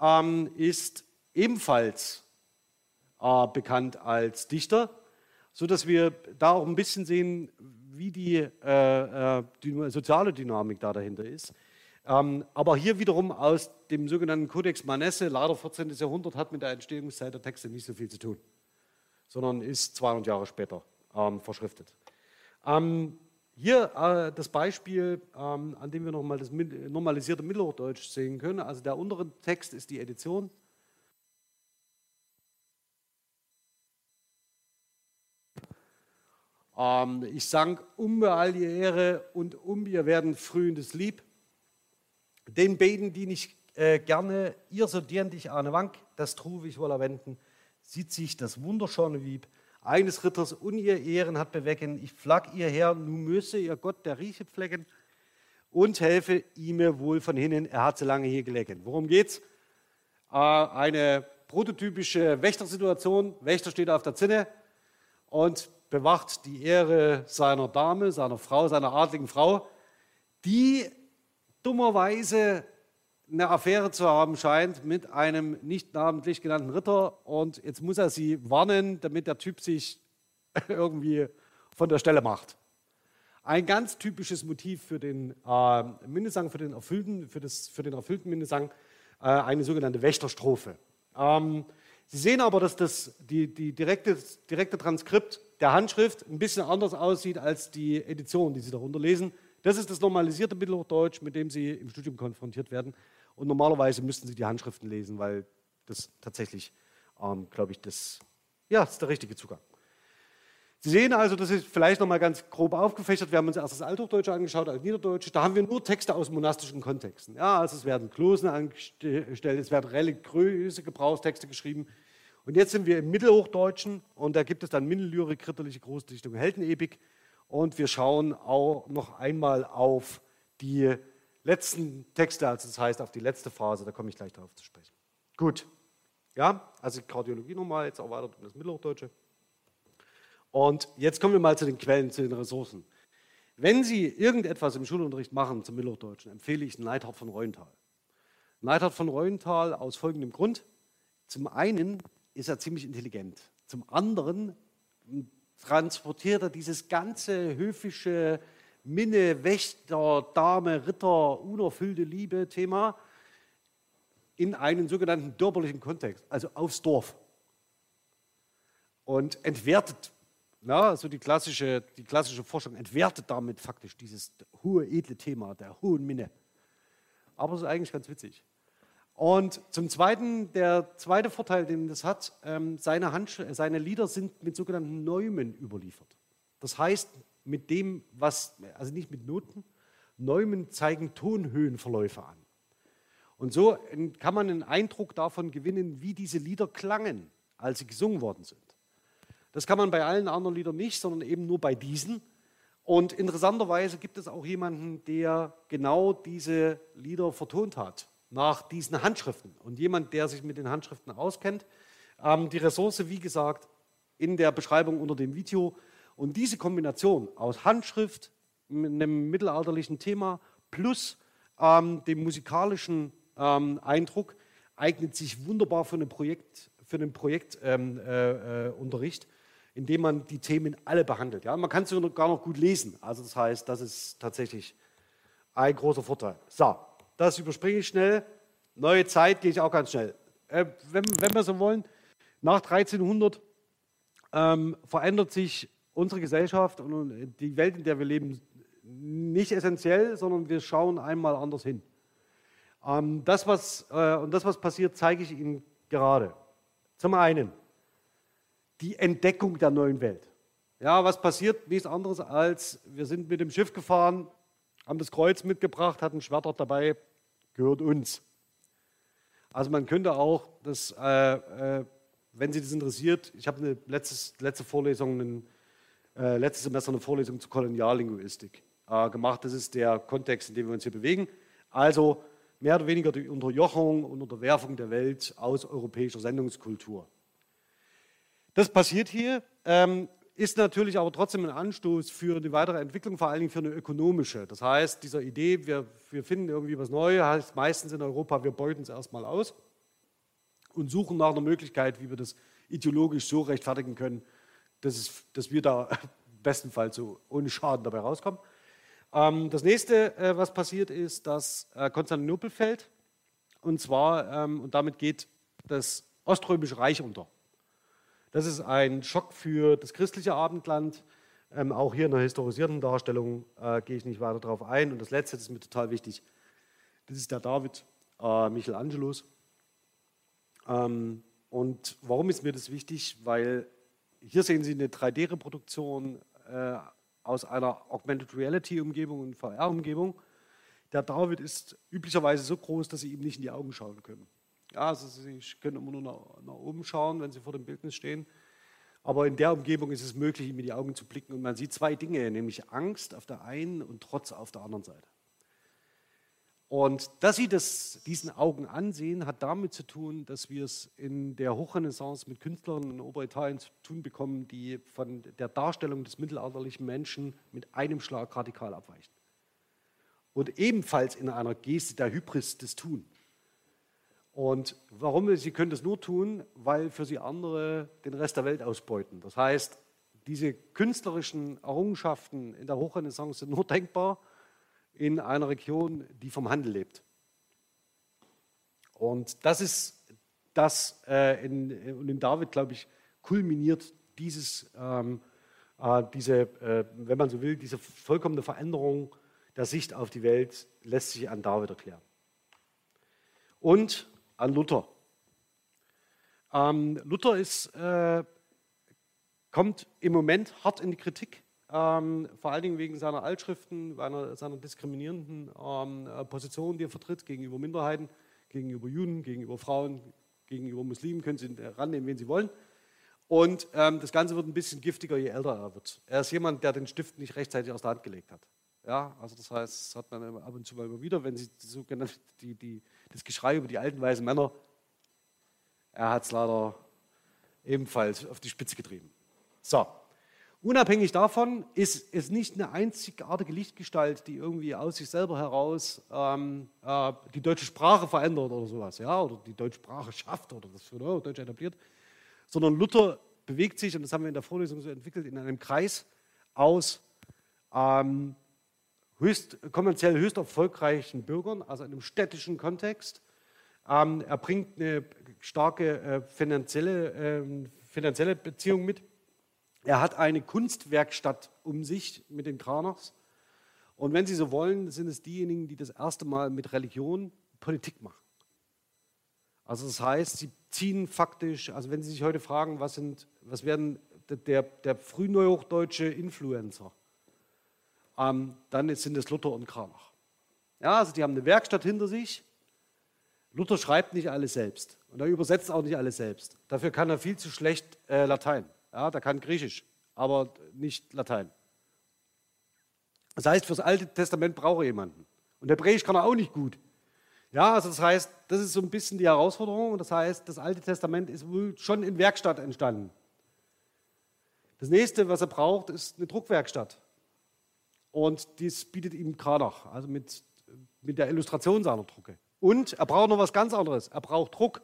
[SPEAKER 1] ähm, ist ebenfalls äh, bekannt als Dichter, sodass wir da auch ein bisschen sehen, wie die, äh, äh, die soziale Dynamik da dahinter ist. Ähm, aber hier wiederum aus dem sogenannten Codex Manesse, leider 14. Jahrhundert, hat mit der Entstehungszeit der Texte nicht so viel zu tun, sondern ist 200 Jahre später ähm, verschriftet. Ähm, hier äh, das Beispiel, ähm, an dem wir nochmal das normalisierte Mittelhochdeutsch sehen können. Also der untere Text ist die Edition. Ich sang um all die Ehre und um ihr werden frühendes Lieb. Den beten, die nicht äh, gerne, ihr so dient ich eine Wank, das true ich wohl erwenden, sieht sich das wunderschöne Wieb eines Ritters und ihr Ehren hat bewecken. Ich flag ihr her, nun müsse ihr Gott der Rieche pflecken und helfe ihm wohl von hinnen, er hat so lange hier gelecken. Worum geht's? Äh, eine prototypische Wächtersituation. Wächter steht auf der Zinne und bewacht die Ehre seiner Dame, seiner Frau, seiner adligen Frau, die dummerweise eine Affäre zu haben scheint mit einem nicht namentlich genannten Ritter und jetzt muss er sie warnen, damit der Typ sich irgendwie von der Stelle macht. Ein ganz typisches Motiv für den äh, Mindesang, für den erfüllten, für das, für den erfüllten Mindesang, äh, eine sogenannte Wächterstrophe. Ähm, Sie sehen aber, dass das, die, die direkte, direkte Transkript der Handschrift ein bisschen anders aussieht als die Edition, die Sie darunter lesen. Das ist das normalisierte Mittelhochdeutsch, mit dem Sie im Studium konfrontiert werden. Und normalerweise müssten Sie die Handschriften lesen, weil das tatsächlich, ähm, glaube ich, das, ja, das ist der richtige Zugang. Sie sehen also, das ist vielleicht noch mal ganz grob aufgefächert. Wir haben uns erst das Althochdeutsche angeschaut, als Niederdeutsche. Da haben wir nur Texte aus monastischen Kontexten. Ja, also es werden Klosen angestellt, es werden religiöse Gebrauchstexte geschrieben. Und jetzt sind wir im Mittelhochdeutschen und da gibt es dann Mindellyrik, ritterliche Großdichtung, Heldenepik. Und wir schauen auch noch einmal auf die letzten Texte, also das heißt auf die letzte Phase, da komme ich gleich darauf zu sprechen. Gut, ja, also Kardiologie nochmal, jetzt erweitert um das Mittelhochdeutsche. Und jetzt kommen wir mal zu den Quellen, zu den Ressourcen. Wenn Sie irgendetwas im Schulunterricht machen zum Mittelhochdeutschen, empfehle ich Neidhard von Reuenthal. Neidhard von Reuenthal aus folgendem Grund. Zum einen ist er ziemlich intelligent. Zum anderen transportiert er dieses ganze höfische Minne, Wächter, Dame, Ritter, unerfüllte Liebe Thema in einen sogenannten dörperlichen Kontext, also aufs Dorf. Und entwertet, na, so die klassische, die klassische Forschung, entwertet damit faktisch dieses hohe, edle Thema der hohen Minne. Aber es ist eigentlich ganz witzig. Und zum Zweiten, der zweite Vorteil, den das hat, ähm, seine, Handsch seine Lieder sind mit sogenannten Neumen überliefert. Das heißt, mit dem, was, also nicht mit Noten, Neumen zeigen Tonhöhenverläufe an. Und so kann man einen Eindruck davon gewinnen, wie diese Lieder klangen, als sie gesungen worden sind. Das kann man bei allen anderen Liedern nicht, sondern eben nur bei diesen. Und interessanterweise gibt es auch jemanden, der genau diese Lieder vertont hat nach diesen Handschriften. Und jemand, der sich mit den Handschriften auskennt, ähm, die Ressource, wie gesagt, in der Beschreibung unter dem Video. Und diese Kombination aus Handschrift, einem mittelalterlichen Thema plus ähm, dem musikalischen ähm, Eindruck eignet sich wunderbar für, eine Projekt, für einen Projektunterricht, ähm, äh, äh, indem man die Themen alle behandelt. Ja? Man kann es sogar noch gut lesen. Also das heißt, das ist tatsächlich ein großer Vorteil. So, das überspringe ich schnell. Neue Zeit gehe ich auch ganz schnell. Äh, wenn, wenn, wir so wollen, nach 1300 ähm, verändert sich unsere Gesellschaft und die Welt, in der wir leben, nicht essentiell, sondern wir schauen einmal anders hin. Ähm, das, was, äh, und das, was passiert, zeige ich Ihnen gerade. Zum einen die Entdeckung der neuen Welt. Ja, was passiert? Nichts anderes als, wir sind mit dem Schiff gefahren, haben das Kreuz mitgebracht, hatten Schwerter dabei, gehört uns. Also man könnte auch, das, äh, äh, wenn Sie das interessiert, ich habe eine letztes, letzte Vorlesung, ein, äh, letztes Semester eine Vorlesung zur Koloniallinguistik äh, gemacht. Das ist der Kontext, in dem wir uns hier bewegen. Also mehr oder weniger die Unterjochung und Unterwerfung der Welt aus europäischer Sendungskultur. Das passiert hier, ähm, ist natürlich aber trotzdem ein Anstoß für die weitere Entwicklung, vor allen Dingen für eine ökonomische. Das heißt, dieser Idee, wir, wir finden irgendwie was Neues, heißt meistens in Europa, wir beuten es erstmal aus und suchen nach einer Möglichkeit, wie wir das ideologisch so rechtfertigen können, dass, es, dass wir da bestenfalls so ohne Schaden dabei rauskommen. Ähm, das nächste, äh, was passiert, ist, dass äh, Konstantinopel fällt. Und zwar, ähm, und damit geht das Oströmische Reich unter. Das ist ein Schock für das christliche Abendland. Ähm, auch hier in der historisierten Darstellung äh, gehe ich nicht weiter darauf ein. Und das letzte, das ist mir total wichtig, das ist der David äh, Michelangelos. Ähm, und warum ist mir das wichtig? Weil hier sehen Sie eine 3D-Reproduktion äh, aus einer Augmented Reality-Umgebung und VR-Umgebung. Der David ist üblicherweise so groß, dass Sie ihm nicht in die Augen schauen können. Ja, also Sie können immer nur nach, nach oben schauen, wenn Sie vor dem Bildnis stehen. Aber in der Umgebung ist es möglich, ihm in die Augen zu blicken. Und man sieht zwei Dinge, nämlich Angst auf der einen und Trotz auf der anderen Seite. Und dass Sie das diesen Augen ansehen, hat damit zu tun, dass wir es in der Hochrenaissance mit Künstlern in Oberitalien zu tun bekommen, die von der Darstellung des mittelalterlichen Menschen mit einem Schlag radikal abweichen. Und ebenfalls in einer Geste der Hybris des Tun. Und warum? Sie können das nur tun, weil für sie andere den Rest der Welt ausbeuten. Das heißt, diese künstlerischen Errungenschaften in der Hochrenaissance sind nur denkbar, in einer Region, die vom Handel lebt. Und das ist das, äh, in, und in David, glaube ich, kulminiert dieses, ähm, äh, diese, äh, wenn man so will, diese vollkommene Veränderung der Sicht auf die Welt lässt sich an David erklären. Und an Luther. Ähm, Luther ist, äh, kommt im Moment hart in die Kritik ähm, vor allen Dingen wegen seiner Altschriften, seiner, seiner diskriminierenden ähm, äh, Position, die er vertritt gegenüber Minderheiten, gegenüber Juden, gegenüber Frauen, gegenüber Muslimen, können Sie rannehmen, wen Sie wollen. Und ähm, das Ganze wird ein bisschen giftiger, je älter er wird. Er ist jemand, der den Stift nicht rechtzeitig aus der Hand gelegt hat. Ja, also das heißt, das hat man ab und zu mal immer wieder, wenn Sie sogenannte, die, die, das Geschrei über die alten weißen Männer, er hat es leider ebenfalls auf die Spitze getrieben. So, Unabhängig davon ist es nicht eine einzigartige Lichtgestalt, die irgendwie aus sich selber heraus ähm, äh, die deutsche Sprache verändert oder sowas, ja, oder die deutsche Sprache schafft oder das für Deutsch etabliert, sondern Luther bewegt sich, und das haben wir in der Vorlesung so entwickelt, in einem Kreis aus ähm, höchst, kommerziell höchst erfolgreichen Bürgern, also in einem städtischen Kontext. Ähm, er bringt eine starke äh, finanzielle, äh, finanzielle Beziehung mit er hat eine Kunstwerkstatt um sich mit den Kranachs. Und wenn Sie so wollen, sind es diejenigen, die das erste Mal mit Religion Politik machen. Also das heißt, sie ziehen faktisch, also wenn Sie sich heute fragen, was, sind, was werden der, der frühneuhochdeutsche Influencer, ähm, dann sind es Luther und Kranach. Ja, also die haben eine Werkstatt hinter sich. Luther schreibt nicht alles selbst und er übersetzt auch nicht alles selbst. Dafür kann er viel zu schlecht äh, Latein. Ja, der kann Griechisch, aber nicht Latein. Das heißt, fürs Alte Testament braucht er jemanden. Und Hebräisch kann er auch nicht gut. Ja, also das heißt, das ist so ein bisschen die Herausforderung. Das heißt, das Alte Testament ist wohl schon in Werkstatt entstanden. Das nächste, was er braucht, ist eine Druckwerkstatt. Und dies bietet ihm Kranach, also mit mit der Illustration seiner Drucke. Und er braucht noch was ganz anderes. Er braucht Druck.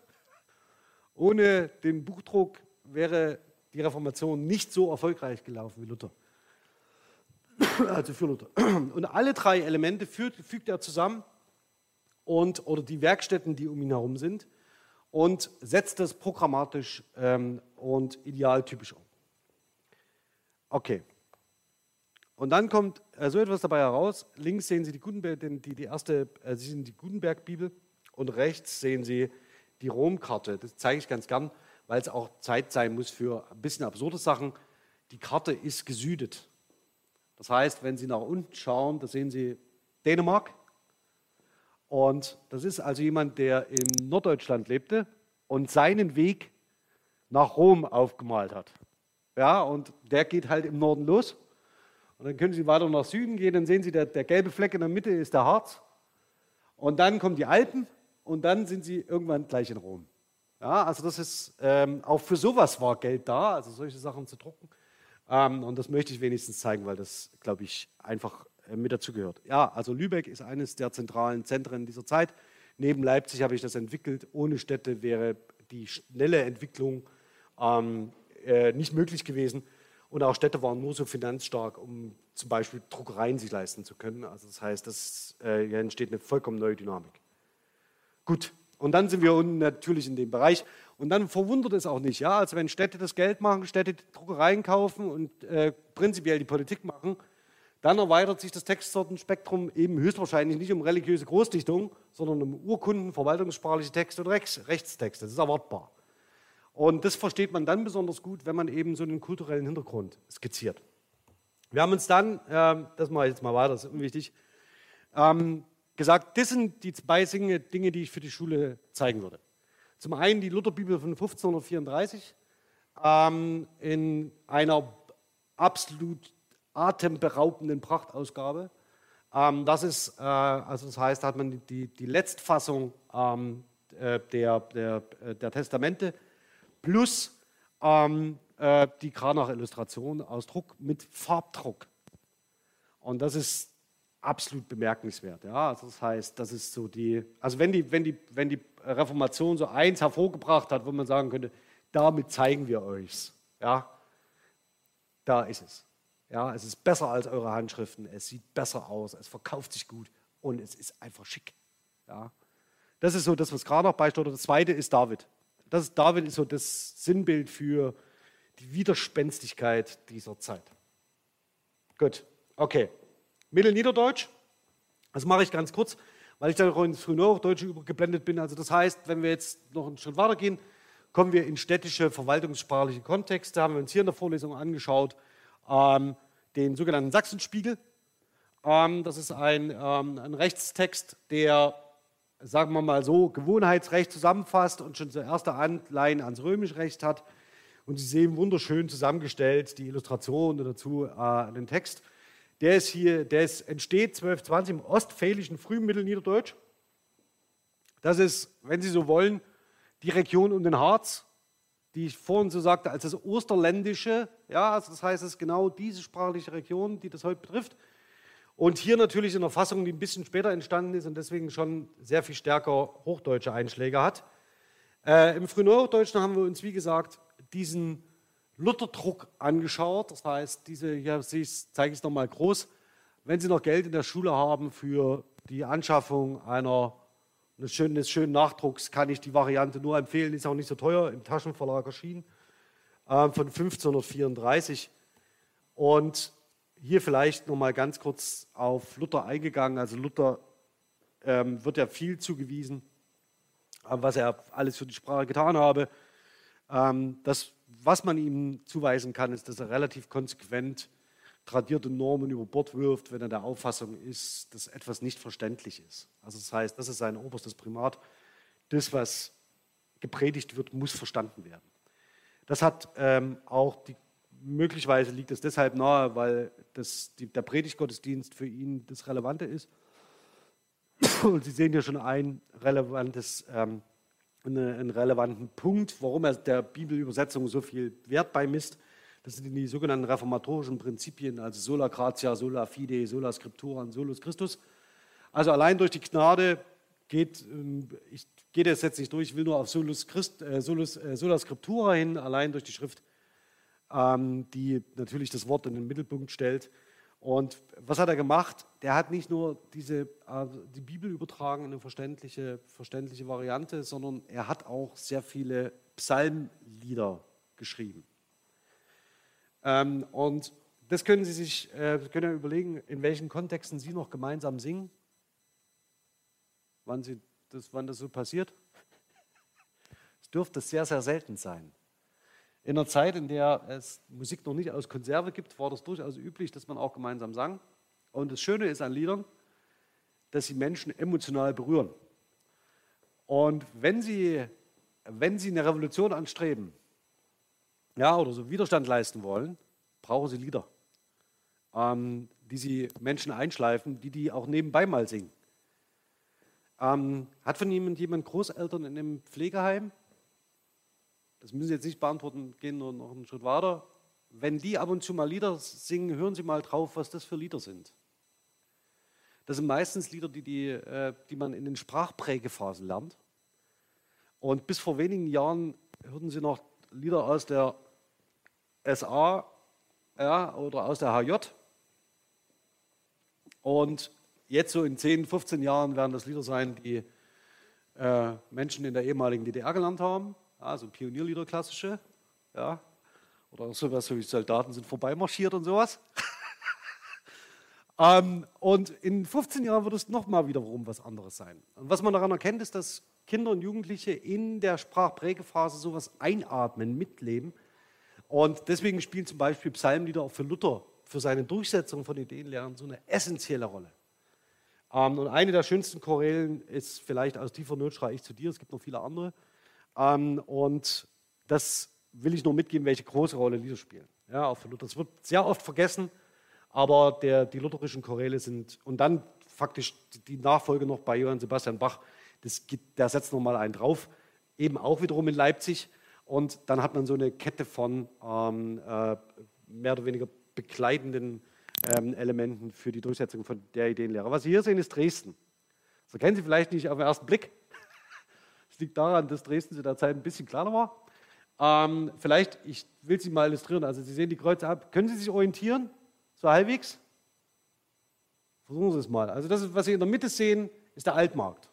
[SPEAKER 1] Ohne den Buchdruck wäre die Reformation nicht so erfolgreich gelaufen wie Luther. Also für Luther. Und alle drei Elemente fügt, fügt er zusammen und, oder die Werkstätten, die um ihn herum sind, und setzt das programmatisch ähm, und idealtypisch um. Okay. Und dann kommt äh, so etwas dabei heraus. Links sehen Sie die, Gutenberg, die, die erste, äh, Sie sehen die Gutenberg-Bibel und rechts sehen Sie die Romkarte. Das zeige ich ganz gern, weil es auch Zeit sein muss für ein bisschen absurde Sachen. Die Karte ist gesüdet. Das heißt, wenn Sie nach unten schauen, da sehen Sie Dänemark. Und das ist also jemand, der in Norddeutschland lebte und seinen Weg nach Rom aufgemalt hat. Ja, und der geht halt im Norden los. Und dann können Sie weiter nach Süden gehen, dann sehen Sie, der, der gelbe Fleck in der Mitte ist der Harz. Und dann kommen die Alpen und dann sind Sie irgendwann gleich in Rom. Ja, also das ist, ähm, auch für sowas war Geld da, also solche Sachen zu drucken. Ähm, und das möchte ich wenigstens zeigen, weil das, glaube ich, einfach äh, mit dazugehört. Ja, also Lübeck ist eines der zentralen Zentren dieser Zeit. Neben Leipzig habe ich das entwickelt. Ohne Städte wäre die schnelle Entwicklung ähm, äh, nicht möglich gewesen. Und auch Städte waren nur so finanzstark, um zum Beispiel Druckereien sich leisten zu können. Also das heißt, das, äh, hier entsteht eine vollkommen neue Dynamik. Gut, und dann sind wir unten natürlich in dem Bereich. Und dann verwundert es auch nicht. Ja? Also wenn Städte das Geld machen, Städte Druckereien kaufen und äh, prinzipiell die Politik machen, dann erweitert sich das Textsortenspektrum eben höchstwahrscheinlich nicht um religiöse Großdichtung, sondern um Urkunden, verwaltungssprachliche Texte und Rechtstexte. Das ist erwartbar. Und das versteht man dann besonders gut, wenn man eben so einen kulturellen Hintergrund skizziert. Wir haben uns dann, äh, das mache ich jetzt mal weiter, das ist unwichtig, ähm, gesagt, das sind die zwei Dinge, die ich für die Schule zeigen würde. Zum einen die Lutherbibel von 1534 ähm, in einer absolut atemberaubenden Prachtausgabe. Ähm, das ist, äh, also das heißt, da hat man die, die Letztfassung ähm, äh, der, der, äh, der Testamente plus ähm, äh, die Kranach-Illustration aus Druck mit Farbdruck. Und das ist absolut bemerkenswert. Ja? Also das heißt, das ist so die, also wenn die, wenn, die, wenn die Reformation so eins hervorgebracht hat, wo man sagen könnte, damit zeigen wir euch's. Ja? Da ist es. Ja, es ist besser als eure Handschriften, es sieht besser aus, es verkauft sich gut und es ist einfach schick. Ja? Das ist so das, was gerade noch beisteuert. Das zweite ist David. Das ist, David so das Sinnbild für die Widerspenstigkeit dieser Zeit. Gut, okay. Mittelniederdeutsch, das mache ich ganz kurz, weil ich dann auch ins Frühneuhochdeutsche übergeblendet bin. Also das heißt, wenn wir jetzt noch einen Schritt weitergehen, kommen wir in städtische verwaltungssprachliche Kontexte, haben wir uns hier in der Vorlesung angeschaut, ähm, den sogenannten Sachsenspiegel. Ähm, das ist ein, ähm, ein Rechtstext, der, sagen wir mal so, Gewohnheitsrecht zusammenfasst und schon so erste Anleihen ans römische Recht hat. Und Sie sehen wunderschön zusammengestellt die Illustration dazu, äh, den Text. Der ist hier, der ist, entsteht 1220 im ostfälischen Frühmittelniederdeutsch. Das ist, wenn Sie so wollen, die Region um den Harz, die ich vorhin so sagte, als das Osterländische. Ja, also das heißt, es ist genau diese sprachliche Region, die das heute betrifft. Und hier natürlich in einer Fassung, die ein bisschen später entstanden ist und deswegen schon sehr viel stärker hochdeutsche Einschläge hat. Äh, Im Frühneuhochdeutschen haben wir uns, wie gesagt, diesen Lutherdruck angeschaut. Das heißt, diese, hier zeige ich es nochmal groß. Wenn Sie noch Geld in der Schule haben für die Anschaffung einer, eines, schönen, eines schönen Nachdrucks, kann ich die Variante nur empfehlen. Ist auch nicht so teuer, im Taschenverlag erschienen, äh, von 1534. Und hier vielleicht nochmal ganz kurz auf Luther eingegangen. Also Luther ähm, wird ja viel zugewiesen, äh, was er alles für die Sprache getan habe. Ähm, das was man ihm zuweisen kann, ist, dass er relativ konsequent tradierte Normen über Bord wirft, wenn er der Auffassung ist, dass etwas nicht verständlich ist. Also das heißt, das ist sein oberstes Primat. Das, was gepredigt wird, muss verstanden werden. Das hat ähm, auch die, möglicherweise liegt es deshalb nahe, weil das, die, der Predigtgottesdienst für ihn das Relevante ist. Und Sie sehen hier schon ein relevantes ähm, einen relevanten Punkt, warum er der Bibelübersetzung so viel Wert beimisst. Das sind die sogenannten reformatorischen Prinzipien, also sola gratia, sola fide, sola scriptura und solus Christus. Also allein durch die Gnade geht, ähm, ich gehe das jetzt nicht durch, ich will nur auf Solus, Christ, äh, Solus, äh, Sola Scriptura hin, allein durch die Schrift, ähm, die natürlich das Wort in den Mittelpunkt stellt. Und was hat er gemacht? Der hat nicht nur diese, äh, die Bibel übertragen in eine verständliche, verständliche Variante, sondern er hat auch sehr viele Psalmlieder geschrieben. Ähm, und das können Sie sich äh, können überlegen, in welchen Kontexten Sie noch gemeinsam singen, wann, Sie das, wann das so passiert. Es dürfte sehr, sehr selten sein. In einer Zeit, in der es Musik noch nicht aus Konserve gibt, war das durchaus üblich, dass man auch gemeinsam sang. Und das Schöne ist an Liedern, dass sie Menschen emotional berühren. Und wenn sie, wenn sie eine Revolution anstreben, ja, oder so Widerstand leisten wollen, brauchen sie Lieder, ähm, die sie Menschen einschleifen, die die auch nebenbei mal singen. Ähm, hat von Ihnen jemand Großeltern in einem Pflegeheim? Das müssen Sie jetzt nicht beantworten, gehen nur noch einen Schritt weiter. Wenn die ab und zu mal Lieder singen, hören Sie mal drauf, was das für Lieder sind. Das sind meistens Lieder, die, die, äh, die man in den Sprachprägephasen lernt. Und bis vor wenigen Jahren hörten Sie noch Lieder aus der SA ja, oder aus der HJ. Und jetzt so in 10, 15 Jahren werden das Lieder sein, die äh, Menschen in der ehemaligen DDR gelernt haben. Also Pionierlieder klassische. Ja. Oder sowas so wie Soldaten sind vorbeimarschiert und sowas. ähm, und in 15 Jahren wird es nochmal wiederum was anderes sein. Und was man daran erkennt, ist, dass Kinder und Jugendliche in der Sprachprägephase sowas einatmen, mitleben. Und deswegen spielen zum Beispiel Psalmlieder auch für Luther, für seine Durchsetzung von Ideenlehren so eine essentielle Rolle. Ähm, und eine der schönsten Chorälen ist vielleicht aus tiefer Not schrei ich zu dir, es gibt noch viele andere. Ähm, und das will ich nur mitgeben, welche große Rolle Lieder spielen. Ja, auch für Luther. Das wird sehr oft vergessen, aber der, die lutherischen Choräle sind, und dann faktisch die Nachfolge noch bei Johann Sebastian Bach, das, der setzt nochmal einen drauf, eben auch wiederum in Leipzig. Und dann hat man so eine Kette von ähm, äh, mehr oder weniger begleitenden ähm, Elementen für die Durchsetzung von der Ideenlehre. Was Sie hier sehen, ist Dresden. Das kennen Sie vielleicht nicht auf den ersten Blick. Das liegt daran, dass Dresden zu der Zeit ein bisschen kleiner war. Ähm, vielleicht, ich will Sie mal illustrieren. Also Sie sehen die Kreuze ab. Können Sie sich orientieren? So halbwegs? Versuchen Sie es mal. Also das, was Sie in der Mitte sehen, ist der Altmarkt.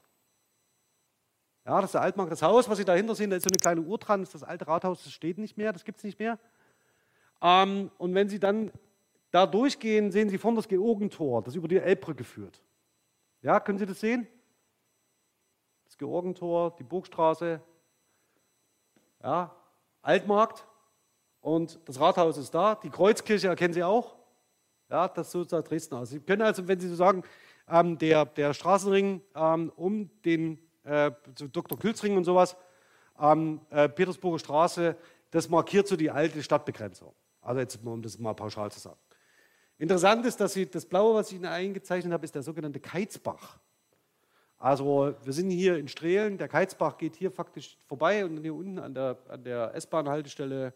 [SPEAKER 1] Ja, das ist der Altmarkt. Das Haus, was Sie dahinter sehen, da ist so eine kleine Uhr dran. Das ist das alte Rathaus, das steht nicht mehr, das gibt es nicht mehr. Ähm, und wenn Sie dann da durchgehen, sehen Sie vorne das Georgentor, das über die Elbbrücke führt. Ja, können Sie das sehen? Das Georgentor, die Burgstraße, ja, Altmarkt und das Rathaus ist da. Die Kreuzkirche erkennen Sie auch. Ja, das so sah Dresden aus. Sie können also, wenn Sie so sagen, ähm, der, der Straßenring ähm, um den äh, Dr. Külzring und sowas, ähm, äh, Petersburger Straße, das markiert so die alte Stadtbegrenzung. Also jetzt, um das mal pauschal zu sagen. Interessant ist, dass Sie, das Blaue, was ich Ihnen eingezeichnet habe, ist der sogenannte Keizbach. Also wir sind hier in Strehlen, der Keizbach geht hier faktisch vorbei und hier unten an der, an der S-Bahn-Haltestelle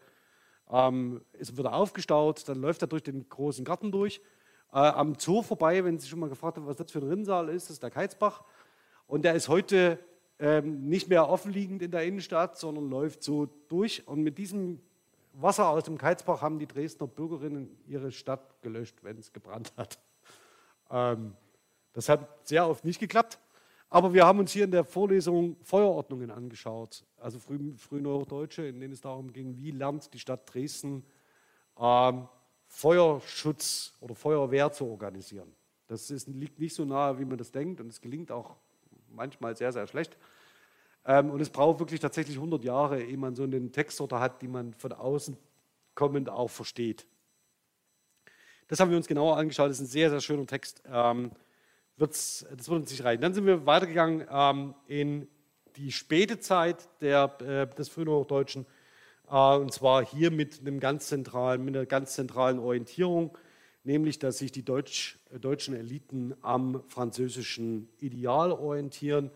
[SPEAKER 1] ähm, ist wieder aufgestaut, dann läuft er durch den großen Garten durch. Äh, am Zoo vorbei, wenn Sie schon mal gefragt haben, was das für ein Rinnsal ist, ist der Keizbach. Und der ist heute ähm, nicht mehr offenliegend in der Innenstadt, sondern läuft so durch. Und mit diesem Wasser aus dem Keizbach haben die Dresdner Bürgerinnen ihre Stadt gelöscht, wenn es gebrannt hat. Ähm, das hat sehr oft nicht geklappt. Aber wir haben uns hier in der Vorlesung Feuerordnungen angeschaut, also früh, frühneurodeutsche, in denen es darum ging, wie lernt die Stadt Dresden ähm, Feuerschutz oder Feuerwehr zu organisieren. Das ist, liegt nicht so nahe, wie man das denkt und es gelingt auch manchmal sehr, sehr schlecht. Ähm, und es braucht wirklich tatsächlich 100 Jahre, ehe man so einen Textsorte hat, die man von außen kommend auch versteht. Das haben wir uns genauer angeschaut. Das ist ein sehr, sehr schöner Text. Ähm, das wird uns nicht reichen. Dann sind wir weitergegangen ähm, in die späte Zeit der, äh, des Frühhochdeutschen. Äh, und zwar hier mit, einem ganz zentralen, mit einer ganz zentralen Orientierung, nämlich dass sich die Deutsch, deutschen Eliten am französischen Ideal orientieren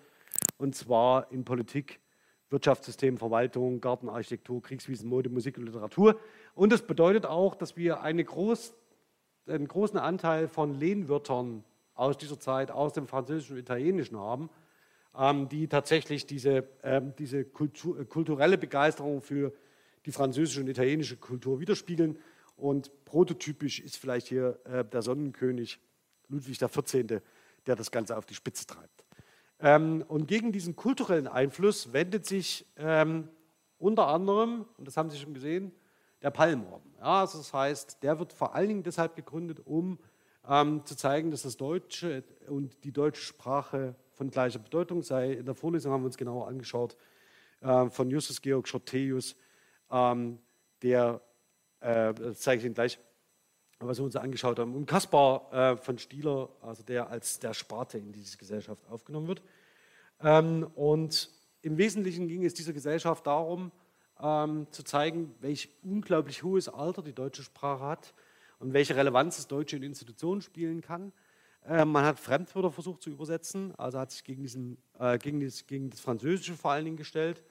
[SPEAKER 1] und zwar in Politik, Wirtschaftssystem, Verwaltung, Gartenarchitektur, Kriegswiesen, Mode, Musik und Literatur. Und das bedeutet auch, dass wir eine groß, einen großen Anteil von Lehnwörtern aus dieser Zeit, aus dem Französischen und Italienischen haben, ähm, die tatsächlich diese, ähm, diese Kultur, äh, kulturelle Begeisterung für die französische und italienische Kultur widerspiegeln. Und prototypisch ist vielleicht hier äh, der Sonnenkönig Ludwig XIV., der das Ganze auf die Spitze treibt. Ähm, und gegen diesen kulturellen Einfluss wendet sich ähm, unter anderem, und das haben Sie schon gesehen, der Palmorden. Ja, also das heißt, der wird vor allen Dingen deshalb gegründet, um ähm, zu zeigen, dass das Deutsche und die deutsche Sprache von gleicher Bedeutung sei. In der Vorlesung haben wir uns genauer angeschaut äh, von Justus Georg Schotteus, ähm, der, äh, das zeige ich Ihnen gleich, was wir uns angeschaut haben, und Kaspar äh, von Stieler, also der als der Sparte in diese Gesellschaft aufgenommen wird. Ähm, und im Wesentlichen ging es dieser Gesellschaft darum, ähm, zu zeigen, welch unglaublich hohes Alter die deutsche Sprache hat und welche Relevanz das Deutsche in Institutionen spielen kann. Äh, man hat Fremdwörter versucht zu übersetzen, also hat sich gegen, diesen, äh, gegen, das, gegen das Französische vor allen Dingen gestellt,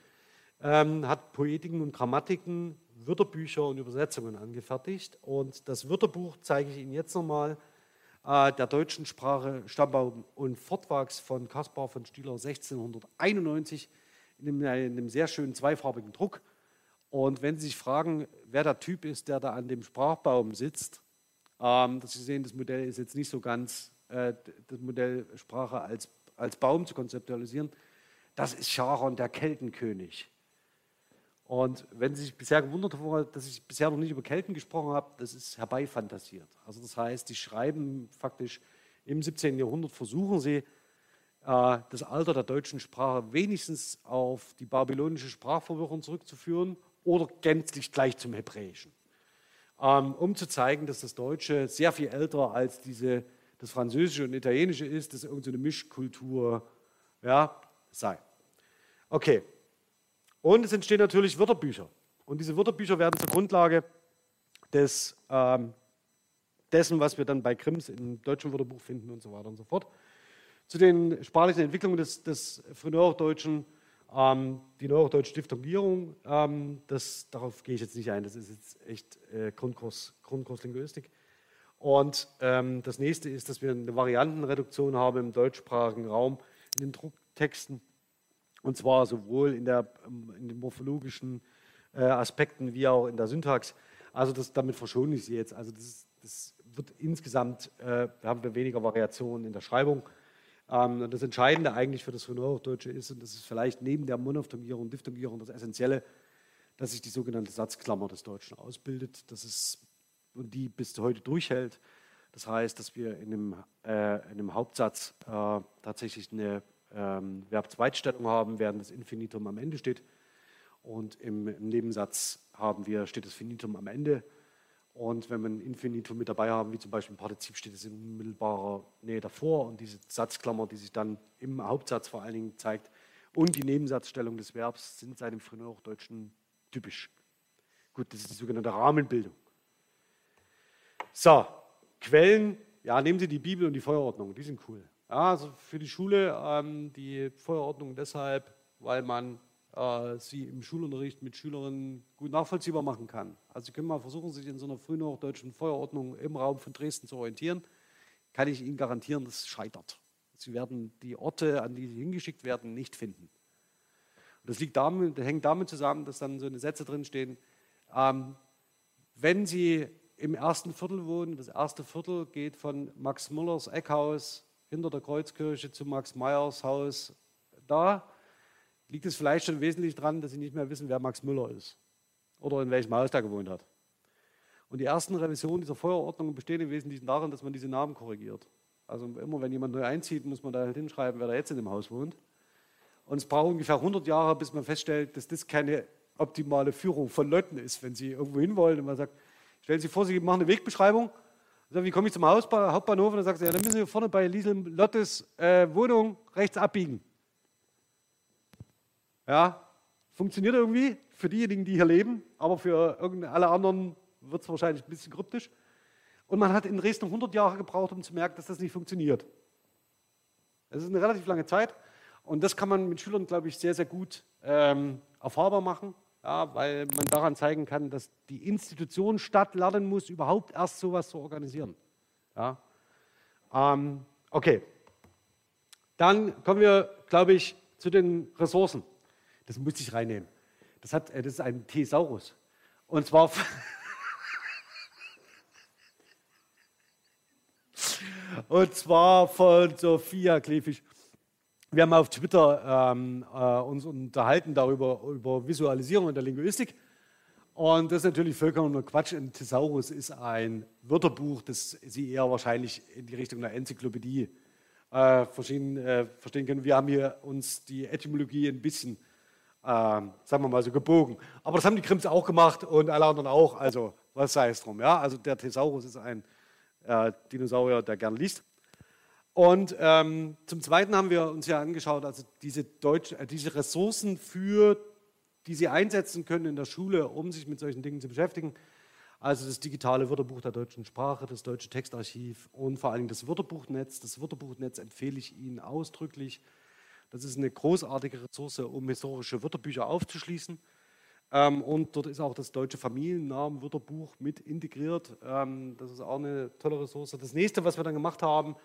[SPEAKER 1] ähm, hat Poetiken und Grammatiken, Wörterbücher und Übersetzungen angefertigt. Und das Wörterbuch zeige ich Ihnen jetzt nochmal äh, der deutschen Sprache Stammbaum und Fortwachs von Caspar von Stieler 1691 in einem, in einem sehr schönen zweifarbigen Druck. Und wenn Sie sich fragen, wer der Typ ist, der da an dem Sprachbaum sitzt, ähm, dass Sie sehen, das Modell ist jetzt nicht so ganz, äh, das Modell Sprache als, als Baum zu konzeptualisieren, das ist Charon, der Keltenkönig. Und wenn Sie sich bisher gewundert haben, dass ich bisher noch nicht über Kelten gesprochen habe, das ist herbeifantasiert. Also das heißt, die schreiben faktisch im 17. Jahrhundert, versuchen sie, äh, das Alter der deutschen Sprache wenigstens auf die babylonische Sprachverwirrung zurückzuführen oder gänzlich gleich zum Hebräischen, ähm, um zu zeigen, dass das Deutsche sehr viel älter als diese, das Französische und Italienische ist, dass irgendeine Mischkultur ja, sei. Okay, und es entstehen natürlich Wörterbücher. Und diese Wörterbücher werden zur Grundlage des, ähm, dessen, was wir dann bei Krims im deutschen Wörterbuch finden und so weiter und so fort. Zu den sprachlichen Entwicklungen des, des Frühneuhochdeutschen, ähm, die Neuhochdeutsche Diphthongierung, ähm, das, darauf gehe ich jetzt nicht ein, das ist jetzt echt äh, Grundkurs, Grundkurs Linguistik. Und ähm, das nächste ist, dass wir eine Variantenreduktion haben im deutschsprachigen Raum in den Drucktexten und zwar sowohl in, der, in den morphologischen äh, Aspekten wie auch in der Syntax. Also das, damit verschone ich Sie jetzt. Also das, das wird insgesamt, äh, haben wir weniger Variationen in der Schreibung. Ähm, das Entscheidende eigentlich für das Hochdeutsche ist, und das ist vielleicht neben der Monophthongierung und Diphthongierung das Essentielle, dass sich die sogenannte Satzklammer des Deutschen ausbildet. Das ist, und die bis heute durchhält. Das heißt, dass wir in einem, äh, in einem Hauptsatz äh, tatsächlich eine ähm, Verb-Zweitstellung haben, während das Infinitum am Ende steht. Und im, im, Nebensatz haben wir, steht das Finitum am Ende. Und wenn wir ein Infinitum mit dabei haben, wie zum Beispiel im Partizip, steht es in unmittelbarer Nähe davor. Und diese Satzklammer, die sich dann im Hauptsatz vor allen Dingen zeigt, und die Nebensatzstellung des Verbs sind seit dem Frühhochdeutschen typisch. Gut, das ist die sogenannte Rahmenbildung. So, Quellen, ja, nehmen Sie die Bibel und die Feuerordnung, die sind cool. Ja, also für die Schule ähm, die Feuerordnung deshalb, weil man äh, sie im Schulunterricht mit Schülerinnen gut nachvollziehbar machen kann. Also Sie können mal versuchen, sich in so einer frühnhochdeutschen Feuerordnung im Raum von Dresden zu orientieren. Kann ich Ihnen garantieren, das scheitert. Sie werden die Orte, an die Sie hingeschickt werden, nicht finden. Und das liegt damit, das hängt damit zusammen, dass dann so eine Sätze drinstehen. Ähm, wenn Sie im ersten Viertel wohnen, das erste Viertel geht von Max Müllers Eckhaus hinter der Kreuzkirche zu Max Meyers Haus da, liegt es vielleicht schon wesentlich daran, dass Sie nicht mehr wissen, wer Max Müller ist oder in welchem Haus der gewohnt hat. Und die ersten Revisionen dieser Feuerordnung bestehen im Wesentlichen darin, dass man diese Namen korrigiert. Also immer, wenn jemand neu einzieht, muss man da halt hinschreiben, wer da jetzt in dem Haus wohnt. Und es braucht ungefähr 100 Jahre, bis man feststellt, dass das keine optimale Führung von Leuten ist, wenn sie irgendwo hinwollen und man sagt, stellen Sie vor, Sie machen eine Wegbeschreibung so, wie komme ich zum Hauptbahnhof? Und dann sagt sie, ja, dann müssen Sie vorne bei Liesel Lottes äh, Wohnung rechts abbiegen. Ja, funktioniert irgendwie für diejenigen, die hier leben, aber für alle anderen wird es wahrscheinlich ein bisschen kryptisch. Und man hat in Dresden 100 Jahre gebraucht, um zu merken, dass das nicht funktioniert. Das ist eine relativ lange Zeit und das kann man mit Schülern, glaube ich, sehr, sehr gut ähm, erfahrbar machen ja, weil man daran zeigen kann, dass die Institution Stadt lernen muss, überhaupt erst sowas zu organisieren. Ja. Ähm, Okay. Dann kommen wir, glaube ich, zu den Ressourcen. Das muss ich reinnehmen. Das, hat, äh, das ist ein Thesaurus. Und zwar. Und zwar von Sophia Klefisch. Wir haben auf Twitter ähm, äh, uns unterhalten darüber, über Visualisierung in der Linguistik. Und das ist natürlich vollkommener Quatsch. Ein Thesaurus ist ein Wörterbuch, das Sie eher wahrscheinlich in die Richtung einer Enzyklopädie äh, verstehen, äh, verstehen, können. Wir haben hier uns die Etymologie ein bisschen, äh, sagen wir mal so, gebogen. Aber das haben die Krims auch gemacht und alle anderen auch. Also, was sei es drum. Ja? Also, der Thesaurus ist ein äh, Dinosaurier, der gern liest. Und ähm, zum Zweiten haben wir uns ja angeschaut, also diese, Deutsch, äh, diese Ressourcen für die Sie einsetzen können in der Schule, um sich mit solchen Dingen zu beschäftigen. Also das digitale Wörterbuch der deutschen Sprache, das deutsche Textarchiv und vor allem das Wörterbuchnetz. Das Wörterbuchnetz empfehle ich Ihnen ausdrücklich. Das ist eine großartige Ressource, um historische Wörterbücher aufzuschließen. Ähm, und dort ist auch das deutsche Familiennamenwörterbuch mit integriert. Ähm, das ist auch eine tolle Ressource. Das nächste, was wir dann gemacht haben,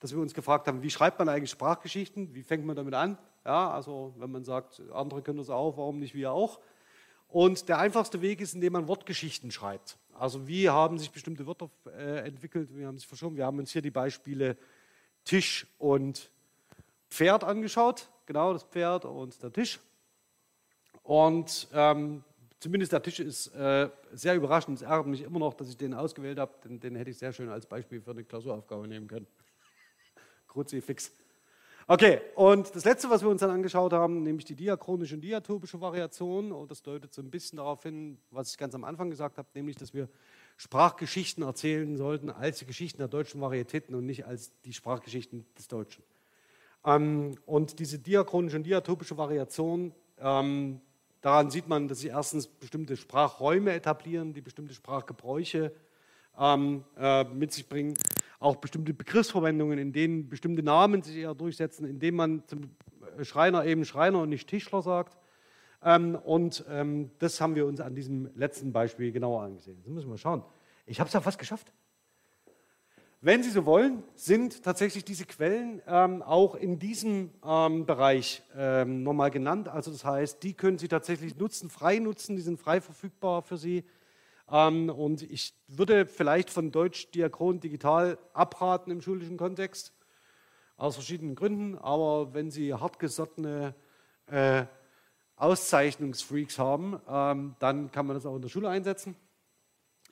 [SPEAKER 1] dass wir uns gefragt haben, wie schreibt man eigentlich Sprachgeschichten? Wie fängt man damit an? Ja, also wenn man sagt, andere können das auch, warum nicht wir auch? Und der einfachste Weg ist, indem man Wortgeschichten schreibt. Also wie haben sich bestimmte Wörter äh, entwickelt, wie haben sich verschoben. Wir haben uns hier die Beispiele Tisch und Pferd angeschaut. Genau, das Pferd und der Tisch. Und ähm, zumindest der Tisch ist äh, sehr überraschend. Es ärgert mich immer noch, dass ich den ausgewählt habe. Den, den hätte ich sehr schön als Beispiel für eine Klausuraufgabe nehmen können. Kruzifix. Okay, und das letzte, was wir uns dann angeschaut haben, nämlich die diachronische und diatopische Variation, und das deutet so ein bisschen darauf hin, was ich ganz am Anfang gesagt habe, nämlich, dass wir Sprachgeschichten erzählen sollten als die Geschichten der deutschen Varietäten und nicht als die Sprachgeschichten des Deutschen. Ähm, und diese diachronische und diatopische Variation, ähm, daran sieht man, dass sie erstens bestimmte Sprachräume etablieren, die bestimmte Sprachgebräuche ähm, äh, mit sich bringen auch bestimmte Begriffsverwendungen, in denen bestimmte Namen sich eher durchsetzen, indem man zum Schreiner eben Schreiner und nicht Tischler sagt. Und das haben wir uns an diesem letzten Beispiel genauer angesehen. Jetzt müssen wir schauen. Ich habe es ja fast geschafft. Wenn Sie so wollen, sind tatsächlich diese Quellen ähm, auch in diesem ähm, Bereich ähm, nochmal genannt. Also das heißt, die können Sie tatsächlich nutzen, frei nutzen, die sind frei verfügbar für Sie. Ähm, und ich würde vielleicht von Deutsch Diakron digital abraten im schulischen Kontext, aus verschiedenen Gründen. Aber wenn Sie hartgesottene äh, Auszeichnungsfreaks haben, ähm, dann kann man das auch in der Schule einsetzen.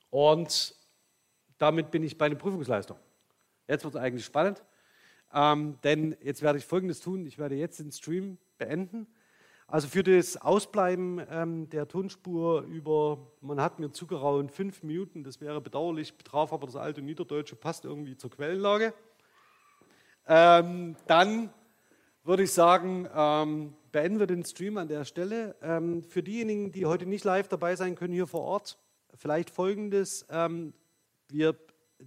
[SPEAKER 1] Und damit bin ich bei der Prüfungsleistung. Jetzt wird es eigentlich spannend, ähm, denn jetzt werde ich Folgendes tun. Ich werde jetzt den Stream beenden also für das Ausbleiben ähm, der Tonspur über, man hat mir zugeraunt, fünf Minuten, das wäre bedauerlich, betraf aber das alte Niederdeutsche, passt irgendwie zur Quellenlage. Ähm, dann würde ich sagen, ähm, beenden wir den Stream an der Stelle. Ähm, für diejenigen, die heute nicht live dabei sein können hier vor Ort, vielleicht folgendes. Wir,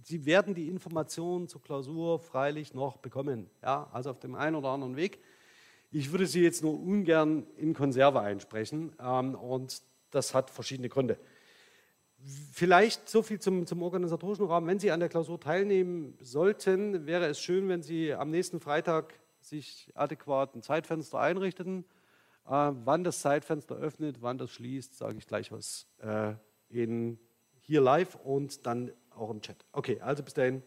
[SPEAKER 1] Sie werden die Informationen zur Klausur freilich noch bekommen, ja, also auf dem einen oder anderen Weg. Ich würde sie jetzt nur ungern in Konserve einsprechen ähm, und das hat verschiedene Gründe. Vielleicht so viel zum, zum, organisatorischen Rahmen. Wenn Sie an der Klausur teilnehmen sollten, wäre es schön, wenn Sie am nächsten Freitag sich adäquat ein Zeitfenster einrichteten. Äh, wann das Zeitfenster öffnet, wann das schließt, sage ich gleich was äh, in, hier live und dann auch im Chat. Okay, also bis dahin.